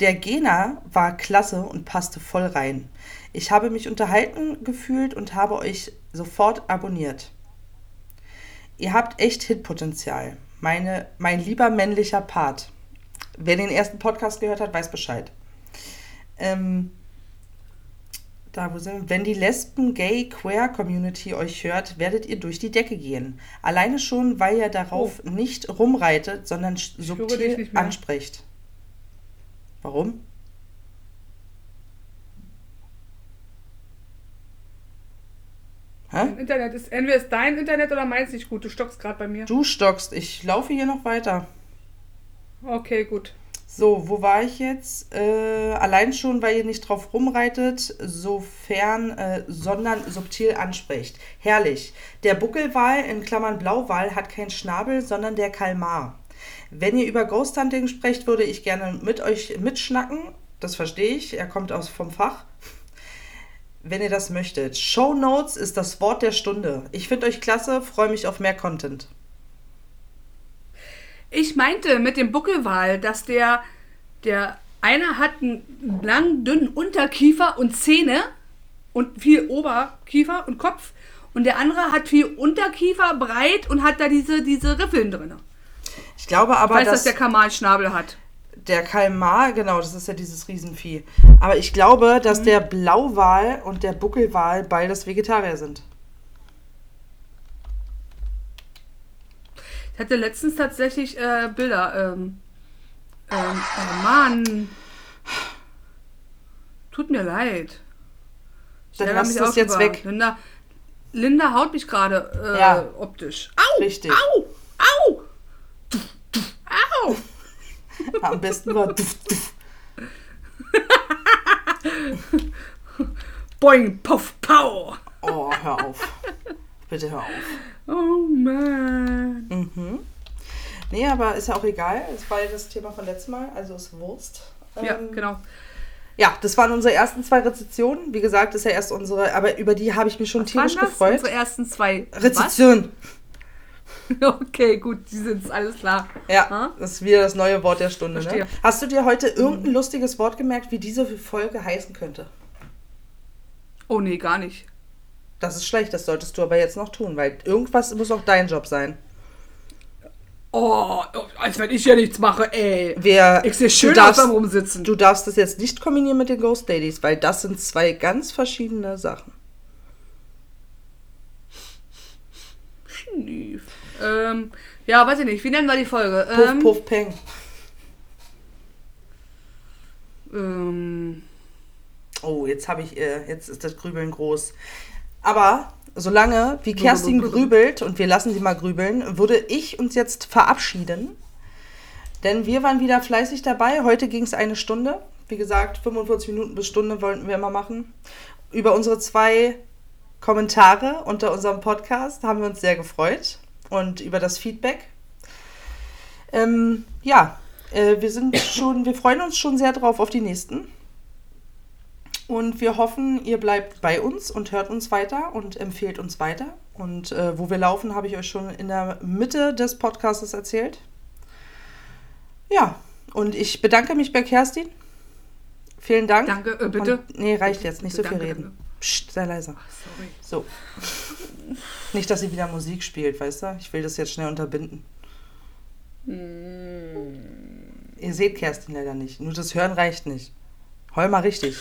Der Gena war klasse und passte voll rein. Ich habe mich unterhalten gefühlt und habe euch sofort abonniert. Ihr habt echt Hitpotenzial. Meine, mein lieber männlicher Part. Wer den ersten Podcast gehört hat, weiß Bescheid. Ähm, da, wo sind wir? Wenn die Lesben, Gay, Queer Community euch hört, werdet ihr durch die Decke gehen. Alleine schon, weil ihr darauf nicht rumreitet, sondern subtil ansprecht. Warum? Hä? Im Internet ist entweder ist dein Internet oder meins nicht gut. Du stockst gerade bei mir. Du stockst, ich laufe hier noch weiter. Okay, gut. So, wo war ich jetzt? Äh, allein schon, weil ihr nicht drauf rumreitet, sofern, äh, sondern subtil ansprecht. Herrlich. Der Buckelwal, in Klammern Blauwal, hat keinen Schnabel, sondern der Kalmar. Wenn ihr über Ghost Hunting sprecht, würde ich gerne mit euch mitschnacken. Das verstehe ich. Er kommt aus vom Fach. Wenn ihr das möchtet. Show Notes ist das Wort der Stunde. Ich finde euch klasse, freue mich auf mehr Content. Ich meinte mit dem Buckelwal, dass der, der einer hat einen langen, dünnen Unterkiefer und Zähne und viel Oberkiefer und Kopf und der andere hat viel Unterkiefer, breit und hat da diese, diese Riffeln drin. Ich glaube Ich aber, weiß, dass dass der Kamalschnabel hat. Der Kalmar, genau, das ist ja dieses Riesenvieh. Aber ich glaube, dass Mhm. der Blauwal und der Buckelwal beides Vegetarier sind. Ich hatte letztens tatsächlich äh, Bilder. Ähm, ähm, oh Mann. Tut mir leid. Ich Dann lass das jetzt drüber. weg. Linda, Linda haut mich gerade äh, Ja. optisch. Au! Richtig. Au! Au! Au! Am besten war duff, duff. Boing, puff, pow! Oh, hör auf. Bitte hör auf. Oh Mann. Mhm. Nee, aber ist ja auch egal. Es war ja das Thema von letztem Mal, also ist Wurst. Ja, Ähm, genau. Ja, das waren unsere ersten zwei Rezensionen. Wie gesagt, ist ja erst unsere, aber über die habe ich mich schon Was waren tierisch das? gefreut. Unsere ersten zwei. Rezension. Was? Okay, gut, die sind alles klar. Ja, Ha? das ist wieder das neue Wort der Stunde. Ne? Hast du dir heute irgendein lustiges Wort gemerkt, wie diese Folge heißen könnte? Oh nee, gar nicht. Das ist schlecht, das solltest du aber jetzt noch tun, weil irgendwas muss auch dein Job sein. Oh, als wenn ich ja nichts mache, ey. Wer, Ich sehe schön du, aus darfst, beim Rumsitzen. du darfst das jetzt nicht kombinieren mit den Ghost Ladies, weil das sind zwei ganz verschiedene Sachen. Schnief. Ähm, ja, weiß ich nicht. Wie nennen wir die Folge? Puff, ähm, puff, peng. Ähm, Oh, jetzt habe ich, äh, jetzt ist das Grübeln groß. Aber solange wie Kerstin grübelt und wir lassen sie mal grübeln, würde ich uns jetzt verabschieden. Denn wir waren wieder fleißig dabei. Heute ging es eine Stunde. Wie gesagt, 45 Minuten bis Stunde wollten wir immer machen. Über unsere zwei Kommentare unter unserem Podcast haben wir uns sehr gefreut und über das Feedback. Ähm, ja, äh, wir sind schon, wir freuen uns schon sehr drauf auf die nächsten. Und wir hoffen, ihr bleibt bei uns und hört uns weiter und empfehlt uns weiter. Und äh, wo wir laufen, habe ich euch schon in der Mitte des Podcasts erzählt. Ja, und ich bedanke mich bei Kerstin. Vielen Dank. Danke, äh, bitte. Und, nee, reicht jetzt. Nicht so viel Danke, reden. Psst, sei leise. sorry. So. Nicht, dass sie wieder Musik spielt, weißt du? Ich will das jetzt schnell unterbinden. Ihr seht Kerstin leider nicht. Nur das Hören reicht nicht. Heul mal richtig.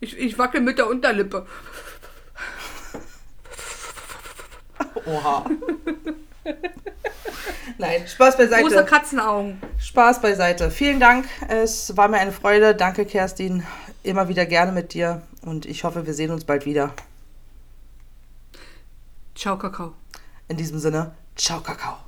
Ich, ich, wackel mit der Unterlippe. Oha. Nein, Spaß Große beiseite. Katzenaugen. Spaß beiseite. Vielen Dank. Es war mir eine Freude. Danke, Kerstin. Immer wieder gerne mit dir. Und ich hoffe, wir sehen uns bald wieder. Ciao, Kakao. In diesem Sinne, ciao, Kakao.